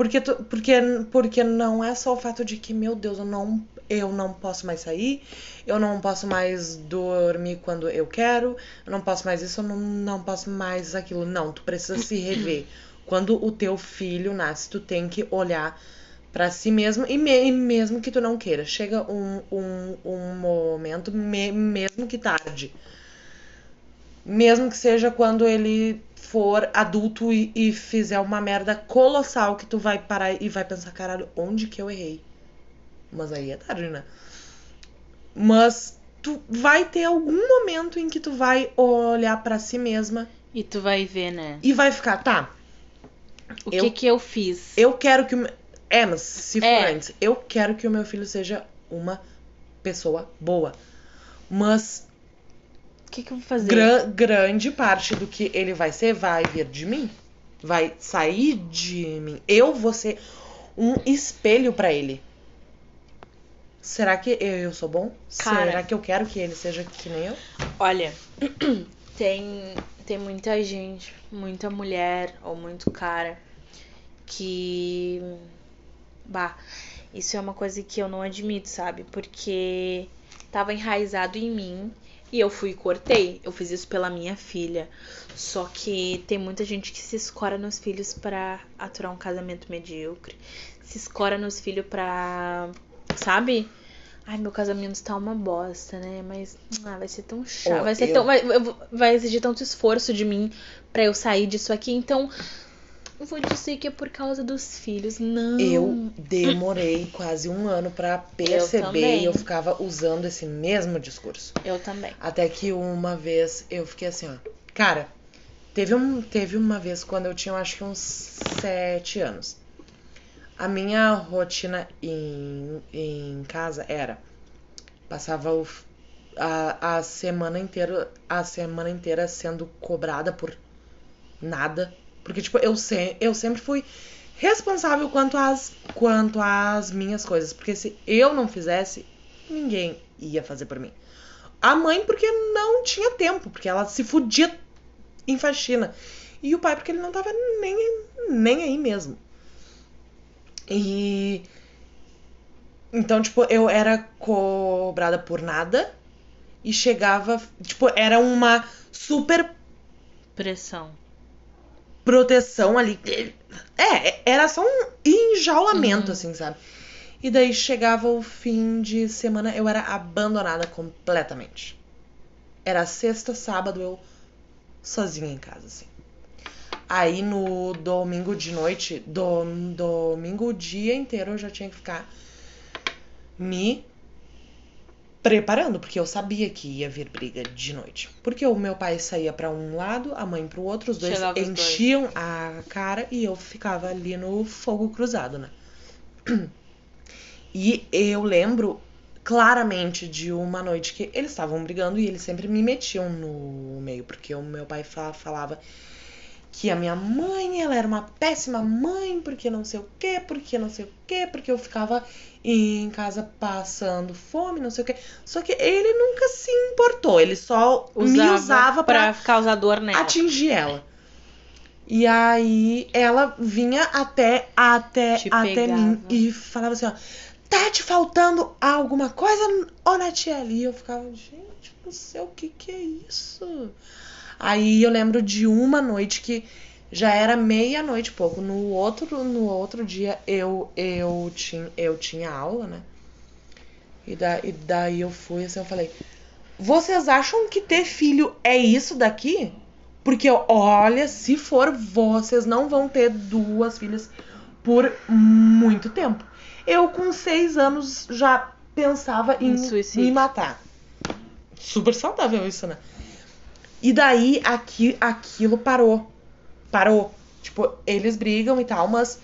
Porque, porque, porque não é só o fato de que, meu Deus, eu não, eu não posso mais sair, eu não posso mais dormir quando eu quero, eu não posso mais isso, eu não, não posso mais aquilo. Não, tu precisa se rever. Quando o teu filho nasce, tu tem que olhar pra si mesmo e, me- e mesmo que tu não queira. Chega um, um, um momento, me- mesmo que tarde. Mesmo que seja quando ele for adulto e, e fizer uma merda colossal que tu vai parar e vai pensar, caralho, onde que eu errei? Mas aí é tarde, né? Mas tu vai ter algum momento em que tu vai olhar pra si mesma E tu vai ver, né? e vai ficar, tá, O Eu- que que eu fiz? eu quero que o. É, mas se for É. antes, eu quero que o meu filho seja uma pessoa boa. Mas O que que eu vou fazer? gra- grande parte do que ele vai ser vai vir de mim. Vai sair de mim. Eu vou ser um espelho pra ele. Será que eu sou bom? Cara. Será que eu quero que ele seja que nem eu? Olha, tem, tem muita gente, muita mulher ou muito cara que. Bah, isso é uma coisa que eu não admito, sabe? Porque tava enraizado em mim e eu fui e cortei. Eu fiz isso pela minha filha. Só que tem muita gente que se escora nos filhos pra aturar um casamento medíocre. Se escora nos filhos pra. Sabe? Ai, meu casamento tá uma bosta, né? Mas ah, vai ser tão chato. Ó, vai ser eu- tão. Vai, vai exigir tanto esforço de mim pra eu sair disso aqui. Então, eu vou dizer que é por causa dos filhos. Não. Eu demorei quase um ano pra perceber também. e eu ficava usando esse mesmo discurso. Eu também. Até que uma vez eu fiquei assim, ó. Cara, teve, um, teve uma vez quando eu tinha, eu acho que uns sete anos. A minha rotina em, em casa era. Passava o, a, a semana inteira. A semana inteira sendo cobrada por nada. Porque, tipo, eu, se, eu sempre fui responsável quanto às, quanto às minhas coisas. Porque se eu não fizesse, ninguém ia fazer por mim. A mãe, porque não tinha tempo, porque ela se fudia em faxina. E o pai, porque ele não tava nem, nem aí mesmo. E. Então, tipo, eu era cobrada por nada. E chegava. Tipo, era uma super Pressão. Proteção ali. É, era só um enjaulamento, Uhum. assim, sabe? E daí chegava o fim de semana, eu era abandonada completamente. Era sexta, sábado, eu sozinha em casa, assim. Aí no domingo de noite, do, domingo o dia inteiro eu já tinha que ficar me preparando, porque eu sabia que ia vir briga de noite. Porque o meu pai saía pra um lado, a mãe pro outro, os dois Chegava os dois. enchiam a cara e eu ficava ali no fogo cruzado, né? E eu lembro claramente de uma noite que eles estavam brigando e eles sempre me metiam no meio, porque o meu pai fa- falava que a minha mãe, ela era uma péssima mãe, porque não sei o quê, porque não sei o quê, porque eu ficava em casa passando fome, não sei o quê. Só que ele nunca se importou, ele só me usava pra causar dor nela. atingir ela. E aí ela vinha até até Te até pegava. mim e falava assim, ó, tá te faltando alguma coisa, ô Natiele? E eu ficava, gente, não sei o que que é isso. Aí eu lembro de uma noite que já era meia-noite e pouco. No outro, no outro dia eu eu tinha, eu tinha aula, né? E, da, e daí eu fui assim, eu falei, vocês acham que ter filho é isso daqui? Porque, olha, se for, vocês não vão ter duas filhas por muito tempo. Eu, com seis anos, já pensava em Em me matar. Super saudável isso, né? E daí aqui, aquilo parou. Parou. Tipo, eles brigam e tal, mas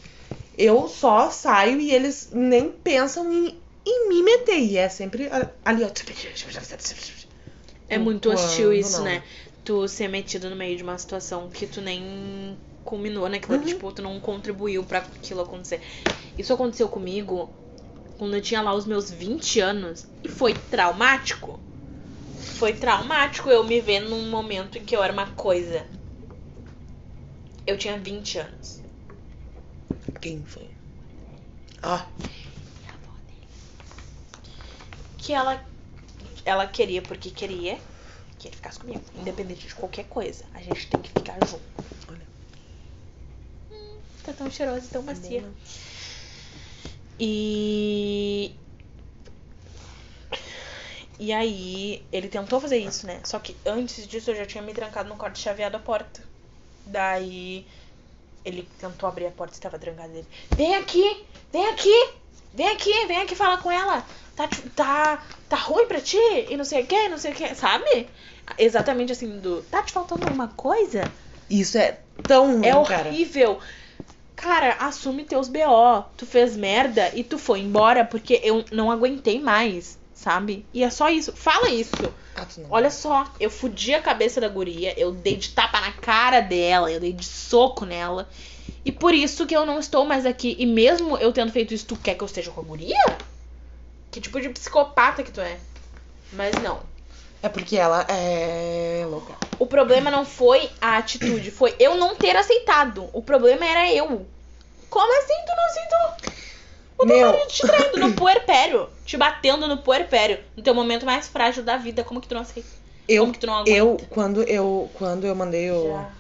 eu só saio e eles nem pensam em, em me meter. E é sempre ali, ó. É muito hostil isso, não. né? Tu ser metido no meio de uma situação que tu nem culminou naquilo, Uhum. tipo, tu não contribuiu pra aquilo acontecer. Isso aconteceu comigo quando eu tinha lá os meus 20 anos e foi traumático. Foi traumático eu me ver num momento em que eu era uma coisa. Eu tinha 20 anos. Quem foi? Ah, Que ela ela queria porque queria que ele ficasse comigo, independente de qualquer coisa. A gente tem que ficar junto. Olha. Hum, tá tão cheirosa e tão macia. E. E aí, ele tentou fazer isso, né? Só que antes disso eu já tinha me trancado no quarto chaveado a porta. Daí, ele tentou abrir a porta e estava trancada dele. Vem aqui! Vem aqui! Vem aqui! Vem aqui falar com ela! Tá, te- tá, tá ruim pra ti? E não sei o que, não sei o que, sabe? Exatamente assim, do. Tá te faltando alguma coisa? Isso é tão ruim, É cara. horrível. Cara, assume teus BO. Tu fez merda e tu foi embora porque eu não aguentei mais, sabe? E é só isso. Fala isso. Olha só, eu fudi a cabeça da guria, eu dei de tapa na cara dela, eu dei de soco nela. E por isso que eu não estou mais aqui. E mesmo eu tendo feito isso, tu quer que eu esteja com a guria? Que tipo de psicopata que tu é? Mas não. É porque ela é louca. O problema não foi a atitude, foi eu não ter aceitado. O problema era eu. Como assim tu não aceitou? O teu Meu. marido te traindo no puerpério, te batendo no puerpério, no teu momento mais frágil da vida, como que tu não aceita? Eu, Como que tu não aguenta? eu quando eu quando eu mandei o Já.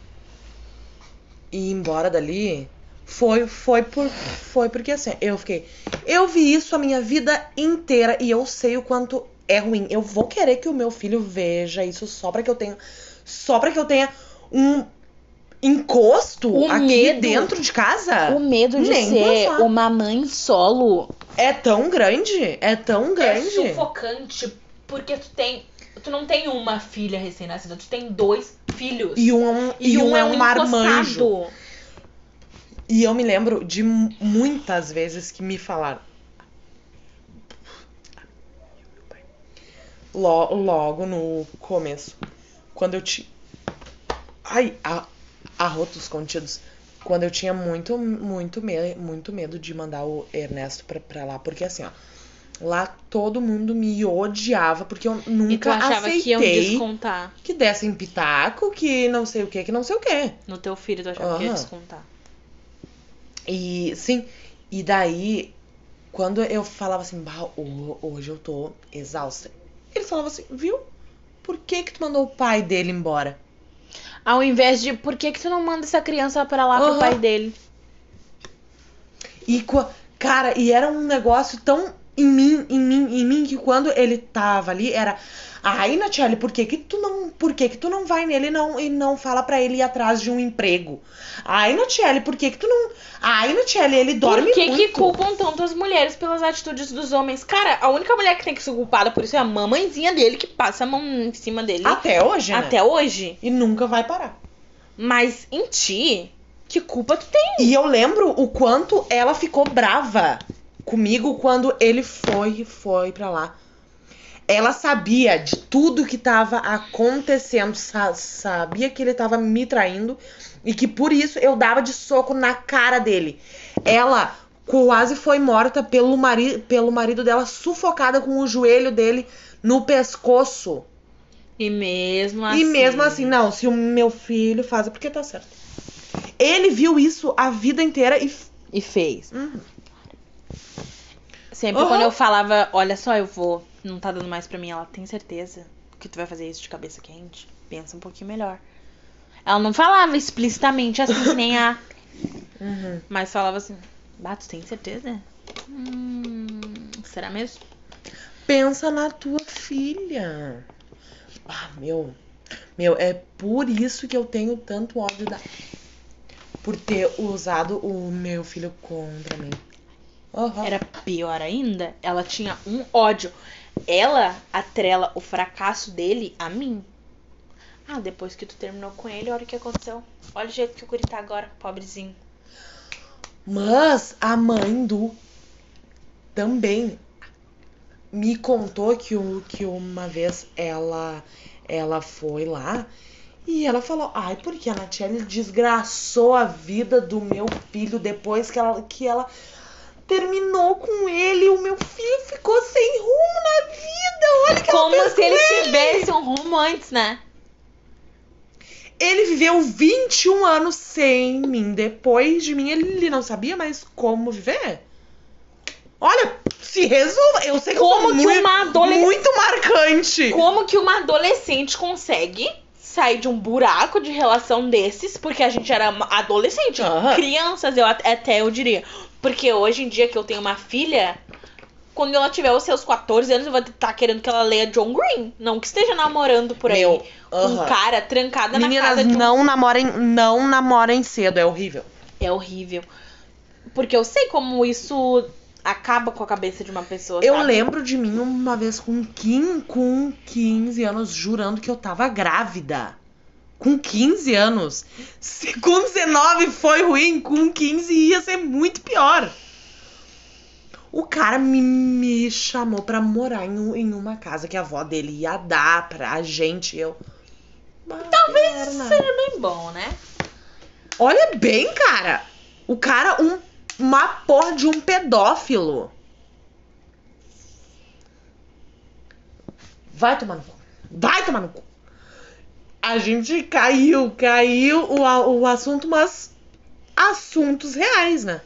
ir embora dali, foi foi por foi porque assim, eu fiquei, eu vi isso a minha vida inteira e eu sei o quanto é ruim. Eu vou querer que o meu filho veja isso só pra que eu tenha só para que eu tenha um encosto O aqui medo- dentro de casa. O medo de Nem ser pensar. uma mãe solo É tão grande, é tão grande. é sufocante, porque tu tem. Tu não tem uma filha recém-nascida, tu tem dois filhos. E um, é um, e um é um marmanjo. encostado. E eu me lembro de mu- muitas vezes que me falaram. Lo- Logo no começo, quando eu tinha. Ai, a- arrotos contidos. Quando eu tinha muito, muito, me muito medo de mandar o Ernesto pra, pra lá, porque assim, ó. Lá todo mundo me odiava, porque eu E tu nunca achava que iam aceitei descontar que dessem pitaco, que não sei o que, que não sei o que. no teu filho, tu achava que ia descontar. E sim, e daí, quando eu falava assim, bah, ho- hoje eu tô exausta, ele falava assim, viu? Por que que tu mandou o pai dele embora? Ao invés de, por que que tu não manda essa criança pra lá pro Aham. pai dele? E, cara, e era um negócio tão em mim, em mim, em mim, que quando ele tava ali, era, ai, Natiele, por que que tu não, por que que tu não vai nele e não, e não fala pra ele ir atrás de um emprego? Ai, Natiele, por que que tu não, ai, Natiele, ele dorme Por que, muito. que culpam tanto as mulheres pelas atitudes dos homens? Cara, a única mulher que tem que ser culpada por isso é a mamãezinha dele que passa a mão em cima dele Até hoje, né? até hoje. E nunca vai parar. Mas em ti, que culpa tu tem? E eu lembro o quanto ela ficou brava comigo quando ele foi foi para lá. Ela sabia de tudo que tava acontecendo, sa- sabia que ele tava me traindo e que por isso eu dava de soco na cara dele. Ela quase foi morta pelo, mari pelo marido dela, sufocada com o joelho dele no pescoço. E mesmo assim. E mesmo assim, não, se o meu filho faz é porque tá certo. Ele viu isso a vida inteira e. E fez. Uhum. Sempre Aham. quando eu falava, olha só, eu vou, não tá dando mais pra mim, ela tem certeza que tu vai fazer isso de cabeça quente? Pensa um pouquinho melhor. Ela não falava explicitamente assim, que nem a. Uhum. Mas falava assim, Bato, tem certeza? Hum, será mesmo? Pensa na tua filha. Ah, meu. Meu, é por isso que eu tenho tanto ódio da. Por ter usado o meu filho contra mim. Aham. Era pior ainda, ela tinha um ódio. Ela atrela o fracasso dele a mim. Ah, depois que tu terminou com ele, olha o que aconteceu. Olha o jeito que o guri tá agora, pobrezinho. Mas a mãe do também me contou que, o, que uma vez ela ela foi lá e ela falou, ai, porque a Natiele desgraçou a vida do meu filho depois que ela, que ela terminou com ele. O meu filho ficou sem rumo na vida. Olha que Como se ele tivesse um rumo antes, né? Ele viveu 21 anos sem mim. Depois de mim, ele não sabia mais como viver. Olha, se resolva. Eu sei que Como que muito, uma adolescente- muito marcante. Como que uma adolescente consegue sair de um buraco de relação desses? Porque a gente era adolescente, Aham. crianças, eu at- até eu diria. Porque hoje em dia que eu tenho uma filha, quando ela tiver os seus 14 anos, eu vou estar querendo que ela leia John Green. Não que esteja namorando por aí Meu, com um aham. cara trancada na casa de um não namorem, não namorem cedo, é horrível. É horrível. Porque eu sei como isso acaba com a cabeça de uma pessoa. Eu sabe? lembro de mim uma vez com, 15, com 15 anos jurando que eu tava grávida. Com 15 anos. Se com 19 foi ruim, com 15 ia ser muito pior. O cara me, me chamou pra morar em, em uma casa que a avó dele ia dar pra gente. Eu. Talvez Seja bem bom, né? Olha bem, cara. O cara, um, uma porra de um pedófilo. Vai tomar no cu. Vai tomar no cu. A gente caiu, caiu o, o assunto, mas assuntos reais, né?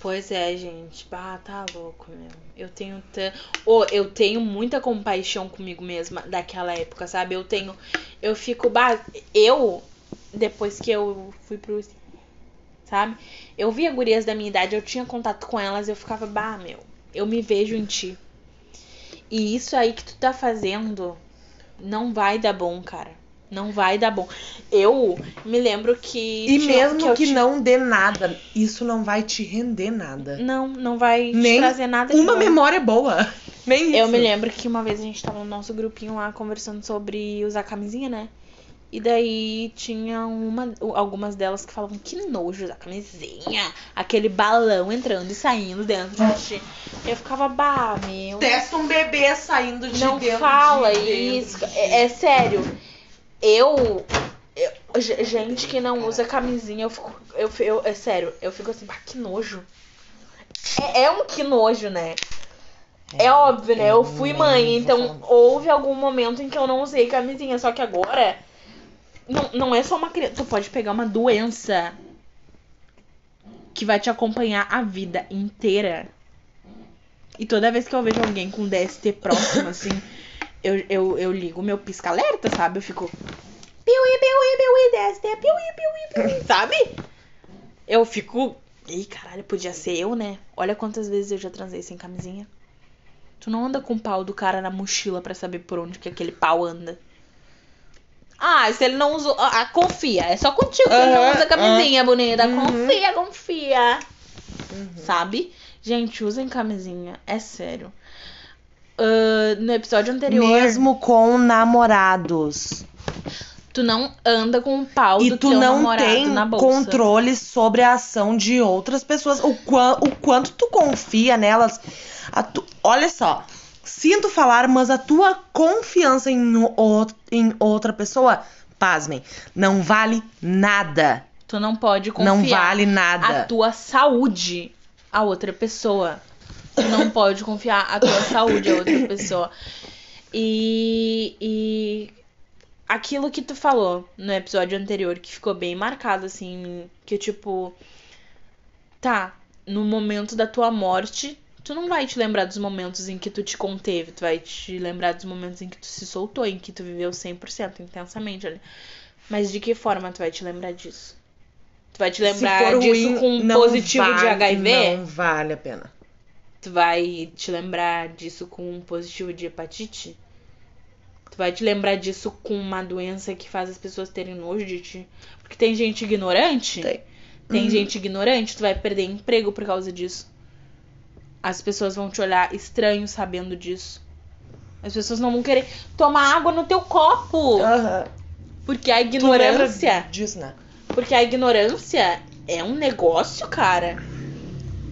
Pois é, gente. Bah, tá louco, meu. Eu tenho tan... oh, eu tenho muita compaixão comigo mesma daquela época, sabe? Eu tenho. Eu fico. Bah, eu, depois que eu fui pro. Sabe? Eu via gurias da minha idade, eu tinha contato com elas, eu ficava, bah, meu, eu me vejo em ti. E isso aí que tu tá fazendo não vai dar bom, cara. Não vai dar bom. Eu me lembro que. E tinha- mesmo eu que, tinha- não dê nada, isso não vai te render nada. Não, não vai te Nem trazer nada de Uma bom. memória boa. Nem isso. Eu me lembro que uma vez a gente tava no nosso grupinho lá conversando sobre usar camisinha, né? E daí tinha uma, algumas delas que falavam que nojo usar camisinha. Aquele balão entrando e saindo dentro de ti. Eu ficava, bah, meu. Testa um bebê saindo de Não dentro fala de isso. de- É, é sério. Eu, eu- ge- Gente que não usa camisinha, eu fico. Eu, eu, é sério, eu fico assim, bah, que nojo. É, é um que nojo, né? É óbvio, né? Eu fui mãe, então houve algum momento em que eu não usei camisinha. Só que agora. Não, não é só uma criança. Tu pode pegar uma doença que vai te acompanhar a vida inteira. E toda vez que eu vejo alguém com DST próximo, assim, eu, eu, eu ligo meu pisca-alerta, sabe? Eu fico. Piuí, piuí, piuí, DST, piuí, piuí, piuí, sabe? Eu fico. Ih, caralho, podia ser eu, né? Olha quantas vezes eu já transei sem camisinha. Tu não anda com o pau do cara na mochila pra saber por onde que aquele pau anda. Ah, se ele não usou. Ah, confia. É só contigo que ele não usa camisinha, bonita. Uhum. Confia, confia. Uhum. Sabe? Gente, usem camisinha. É sério. Ah, no episódio anterior, Mesmo com namorados. tu não anda com o pau E do tu não tem controle sobre a ação de outras pessoas. O, qua- o quanto tu confia nelas. Tu- olha só. Sinto falar, mas a tua confiança em, em outra pessoa, pasmem, não vale nada. Tu não pode confiar Não vale nada. a tua saúde a outra pessoa. Tu não pode confiar a tua saúde a outra pessoa. E, e aquilo que tu falou no episódio anterior, que ficou bem marcado, assim, que tipo, tá, no momento da tua morte, tu não vai te lembrar dos momentos em que tu te conteve, tu vai te lembrar dos momentos em que tu se soltou, em que tu viveu 100% intensamente. Mas de que forma tu vai te lembrar disso? Tu vai te lembrar disso ruim, com um positivo de vale- HIV? Não vale a pena. Tu vai te lembrar disso com um positivo de hepatite? Tu vai te lembrar disso com uma doença que faz as pessoas terem nojo de ti? Porque tem gente ignorante? Tem. Tem Uhum. gente ignorante, tu vai perder emprego por causa disso. As pessoas vão te olhar estranho sabendo disso. As pessoas não vão querer tomar água no teu copo. Aham. Porque a ignorância. disso, né? Porque a ignorância é um negócio, cara,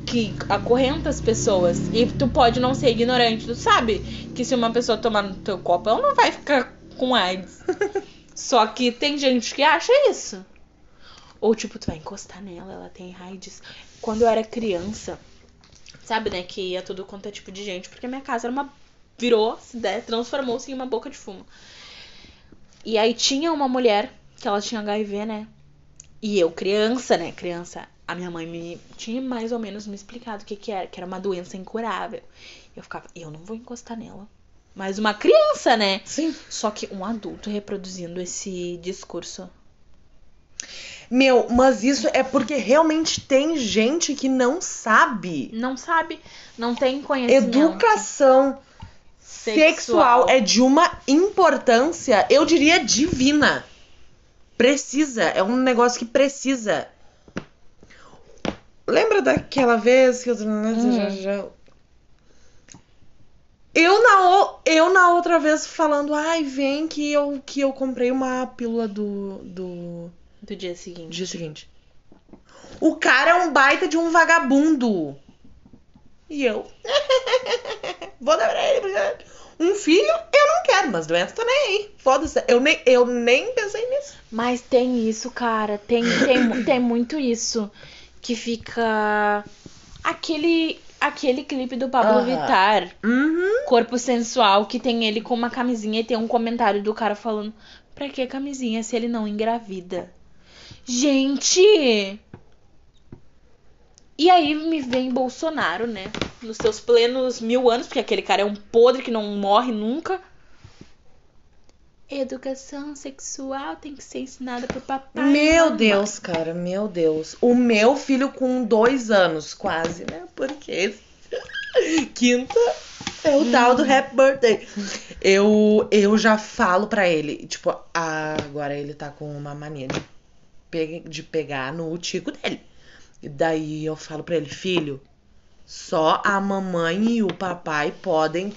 que acorrenta as pessoas. E tu pode não ser ignorante. Tu sabe que se uma pessoa tomar no teu copo, ela não vai ficar com AIDS. Só que tem gente que acha isso. Ou tipo, tu vai encostar nela, ela tem AIDS. Quando eu era criança, sabe, né, que ia tudo quanto é tipo de gente, porque minha casa era uma. virou, se der, transformou-se em uma boca de fumo. E aí tinha uma mulher que ela tinha HIV, né? E eu, criança, né? Criança, a minha mãe me tinha mais ou menos me explicado o que, que era, que era uma doença incurável. Eu ficava, eu não vou encostar nela. Mas uma criança, né? Sim. Só que um adulto reproduzindo esse discurso. Meu, mas isso é porque realmente tem gente que não sabe. Não sabe, não tem conhecimento. Educação sexual. é de uma importância, eu diria, divina. Precisa, é um negócio que precisa. Lembra daquela vez que eu. Hum. Eu na, o- eu na outra vez falando, ai, vem que eu, que eu comprei uma pílula do, do Do dia seguinte. dia seguinte. O cara é um baita de um vagabundo. E eu. Vou dar pra ele. porque Um filho eu não quero, mas doença tô nem aí. Foda-se. Eu nem, eu nem pensei nisso. Mas tem isso, cara. Tem, tem, tem muito isso. Que fica. Aquele. Aquele clipe do Pablo Aham. Vittar. Uhum. Corpo sensual, que tem ele com uma camisinha e tem um comentário do cara falando: Pra que camisinha se ele não engravida? Gente! E aí me vem Bolsonaro, né? Nos seus plenos mil anos, porque aquele cara é um podre que não morre nunca. Educação sexual tem que ser ensinada pro papai. Meu. Deus, cara, meu Deus. O meu filho com dois anos, quase, né? Porque quinta é o tal do Happy Birthday. Eu, eu já falo pra ele, tipo, ah, agora ele tá com uma mania de, pe- de pegar no tico dele. E daí eu falo pra ele, filho, só a mamãe e o papai podem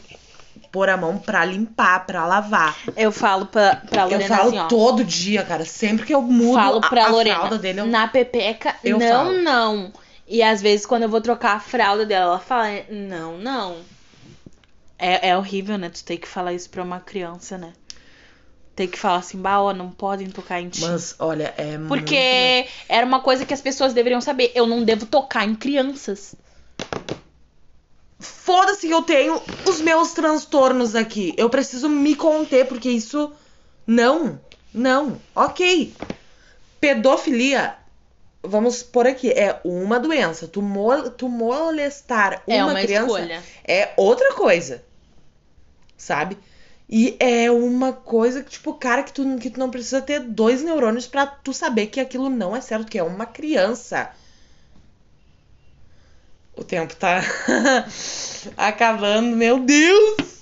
pôr a mão pra limpar, pra lavar. Eu falo pra, pra Eu Lorena falo assim, ó. todo dia, cara. Sempre que eu mudo falo a- pra a, Lorena. fralda dele, eu... Na pepeca, Eu não, falo. não. E às vezes quando eu vou trocar a fralda dela, ela fala, não, não. É, é horrível, né? Tu ter que falar isso pra uma criança, né? Ter que falar assim, bah, ó, não podem tocar em ti. Mas, olha, é muito... Porque era uma coisa que as pessoas deveriam saber. Eu não devo tocar em crianças. Foda-se que eu tenho os meus transtornos aqui. Eu preciso me conter, porque isso... Não, não. Ok. Pedofilia, vamos por aqui, é uma doença. Tu, tu molestar uma, é uma criança escolha. é outra coisa. Sabe? E é uma coisa que, tipo, cara, que tu, que tu não precisa ter dois neurônios pra tu saber que aquilo não é certo, que é uma criança. O tempo tá acabando, meu Deus!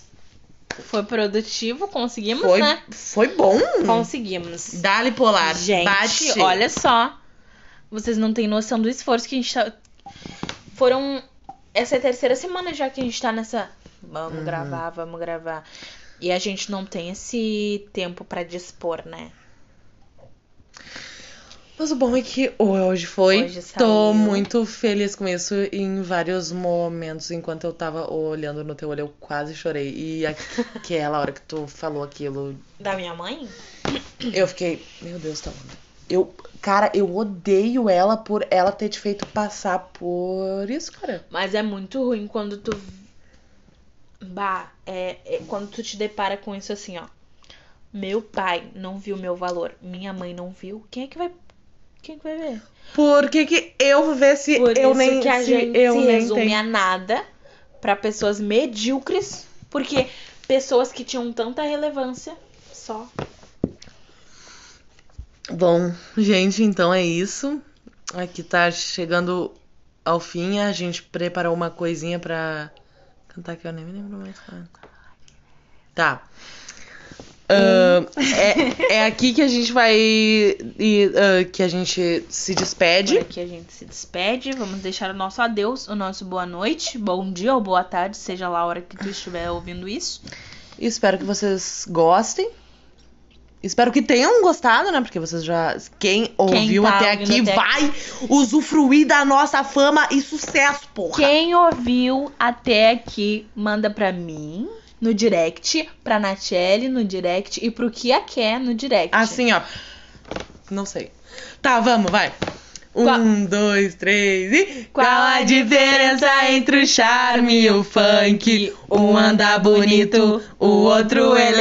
Foi produtivo, conseguimos, Foi, né? foi bom. Conseguimos. Dá-lhe polar. Gente, bate. olha só. Vocês não têm noção do esforço que a gente tá. Foram. Essa é a terceira semana já que a gente tá nessa. Vamos Uhum. gravar, vamos gravar. E a gente não tem esse tempo pra dispor, né? Mas o bom é que hoje foi. Hoje saiu. Tô muito feliz com isso. Em vários momentos, enquanto eu tava olhando no teu olho, eu quase chorei. E aquela hora que tu falou aquilo, Da minha mãe? eu fiquei, meu Deus, tá onda. Eu, cara, eu odeio ela por ela ter te feito passar por isso, cara. Mas é muito ruim quando tu. Bah, é, é quando tu te depara com isso assim, ó. Meu pai não viu meu valor. Minha mãe não viu. Quem é que vai. Quem é que vai ver? Por que que eu vou ver se Por eu nem que a se gente eu se resume tenho. a nada pra pessoas medíocres, porque pessoas que tinham tanta relevância só. Bom, gente, então é isso. Aqui tá chegando ao fim. A gente preparou uma coisinha pra cantar que eu nem me lembro mais. cara. Tá. Ahn, é, é aqui que a gente vai. e, ah, que a gente se Por despede. aqui a gente se despede. Vamos deixar o nosso adeus, o nosso boa noite, bom dia ou boa tarde, seja lá a hora que tu estiver ouvindo isso. Espero que vocês gostem. Espero que tenham gostado, né? Porque vocês já. Quem ouviu tá até aqui até vai usufruir da nossa fama e sucesso, porra. Quem ouviu até aqui, manda pra mim no direct, pra Natiele no direct e pro Kia quer no direct. Assim, ó. Não sei. Tá, vamos, vai. Um, Qual- dois, três e. Qual a diferença entre o charme e o funk? Um anda bonito, o outro elegante.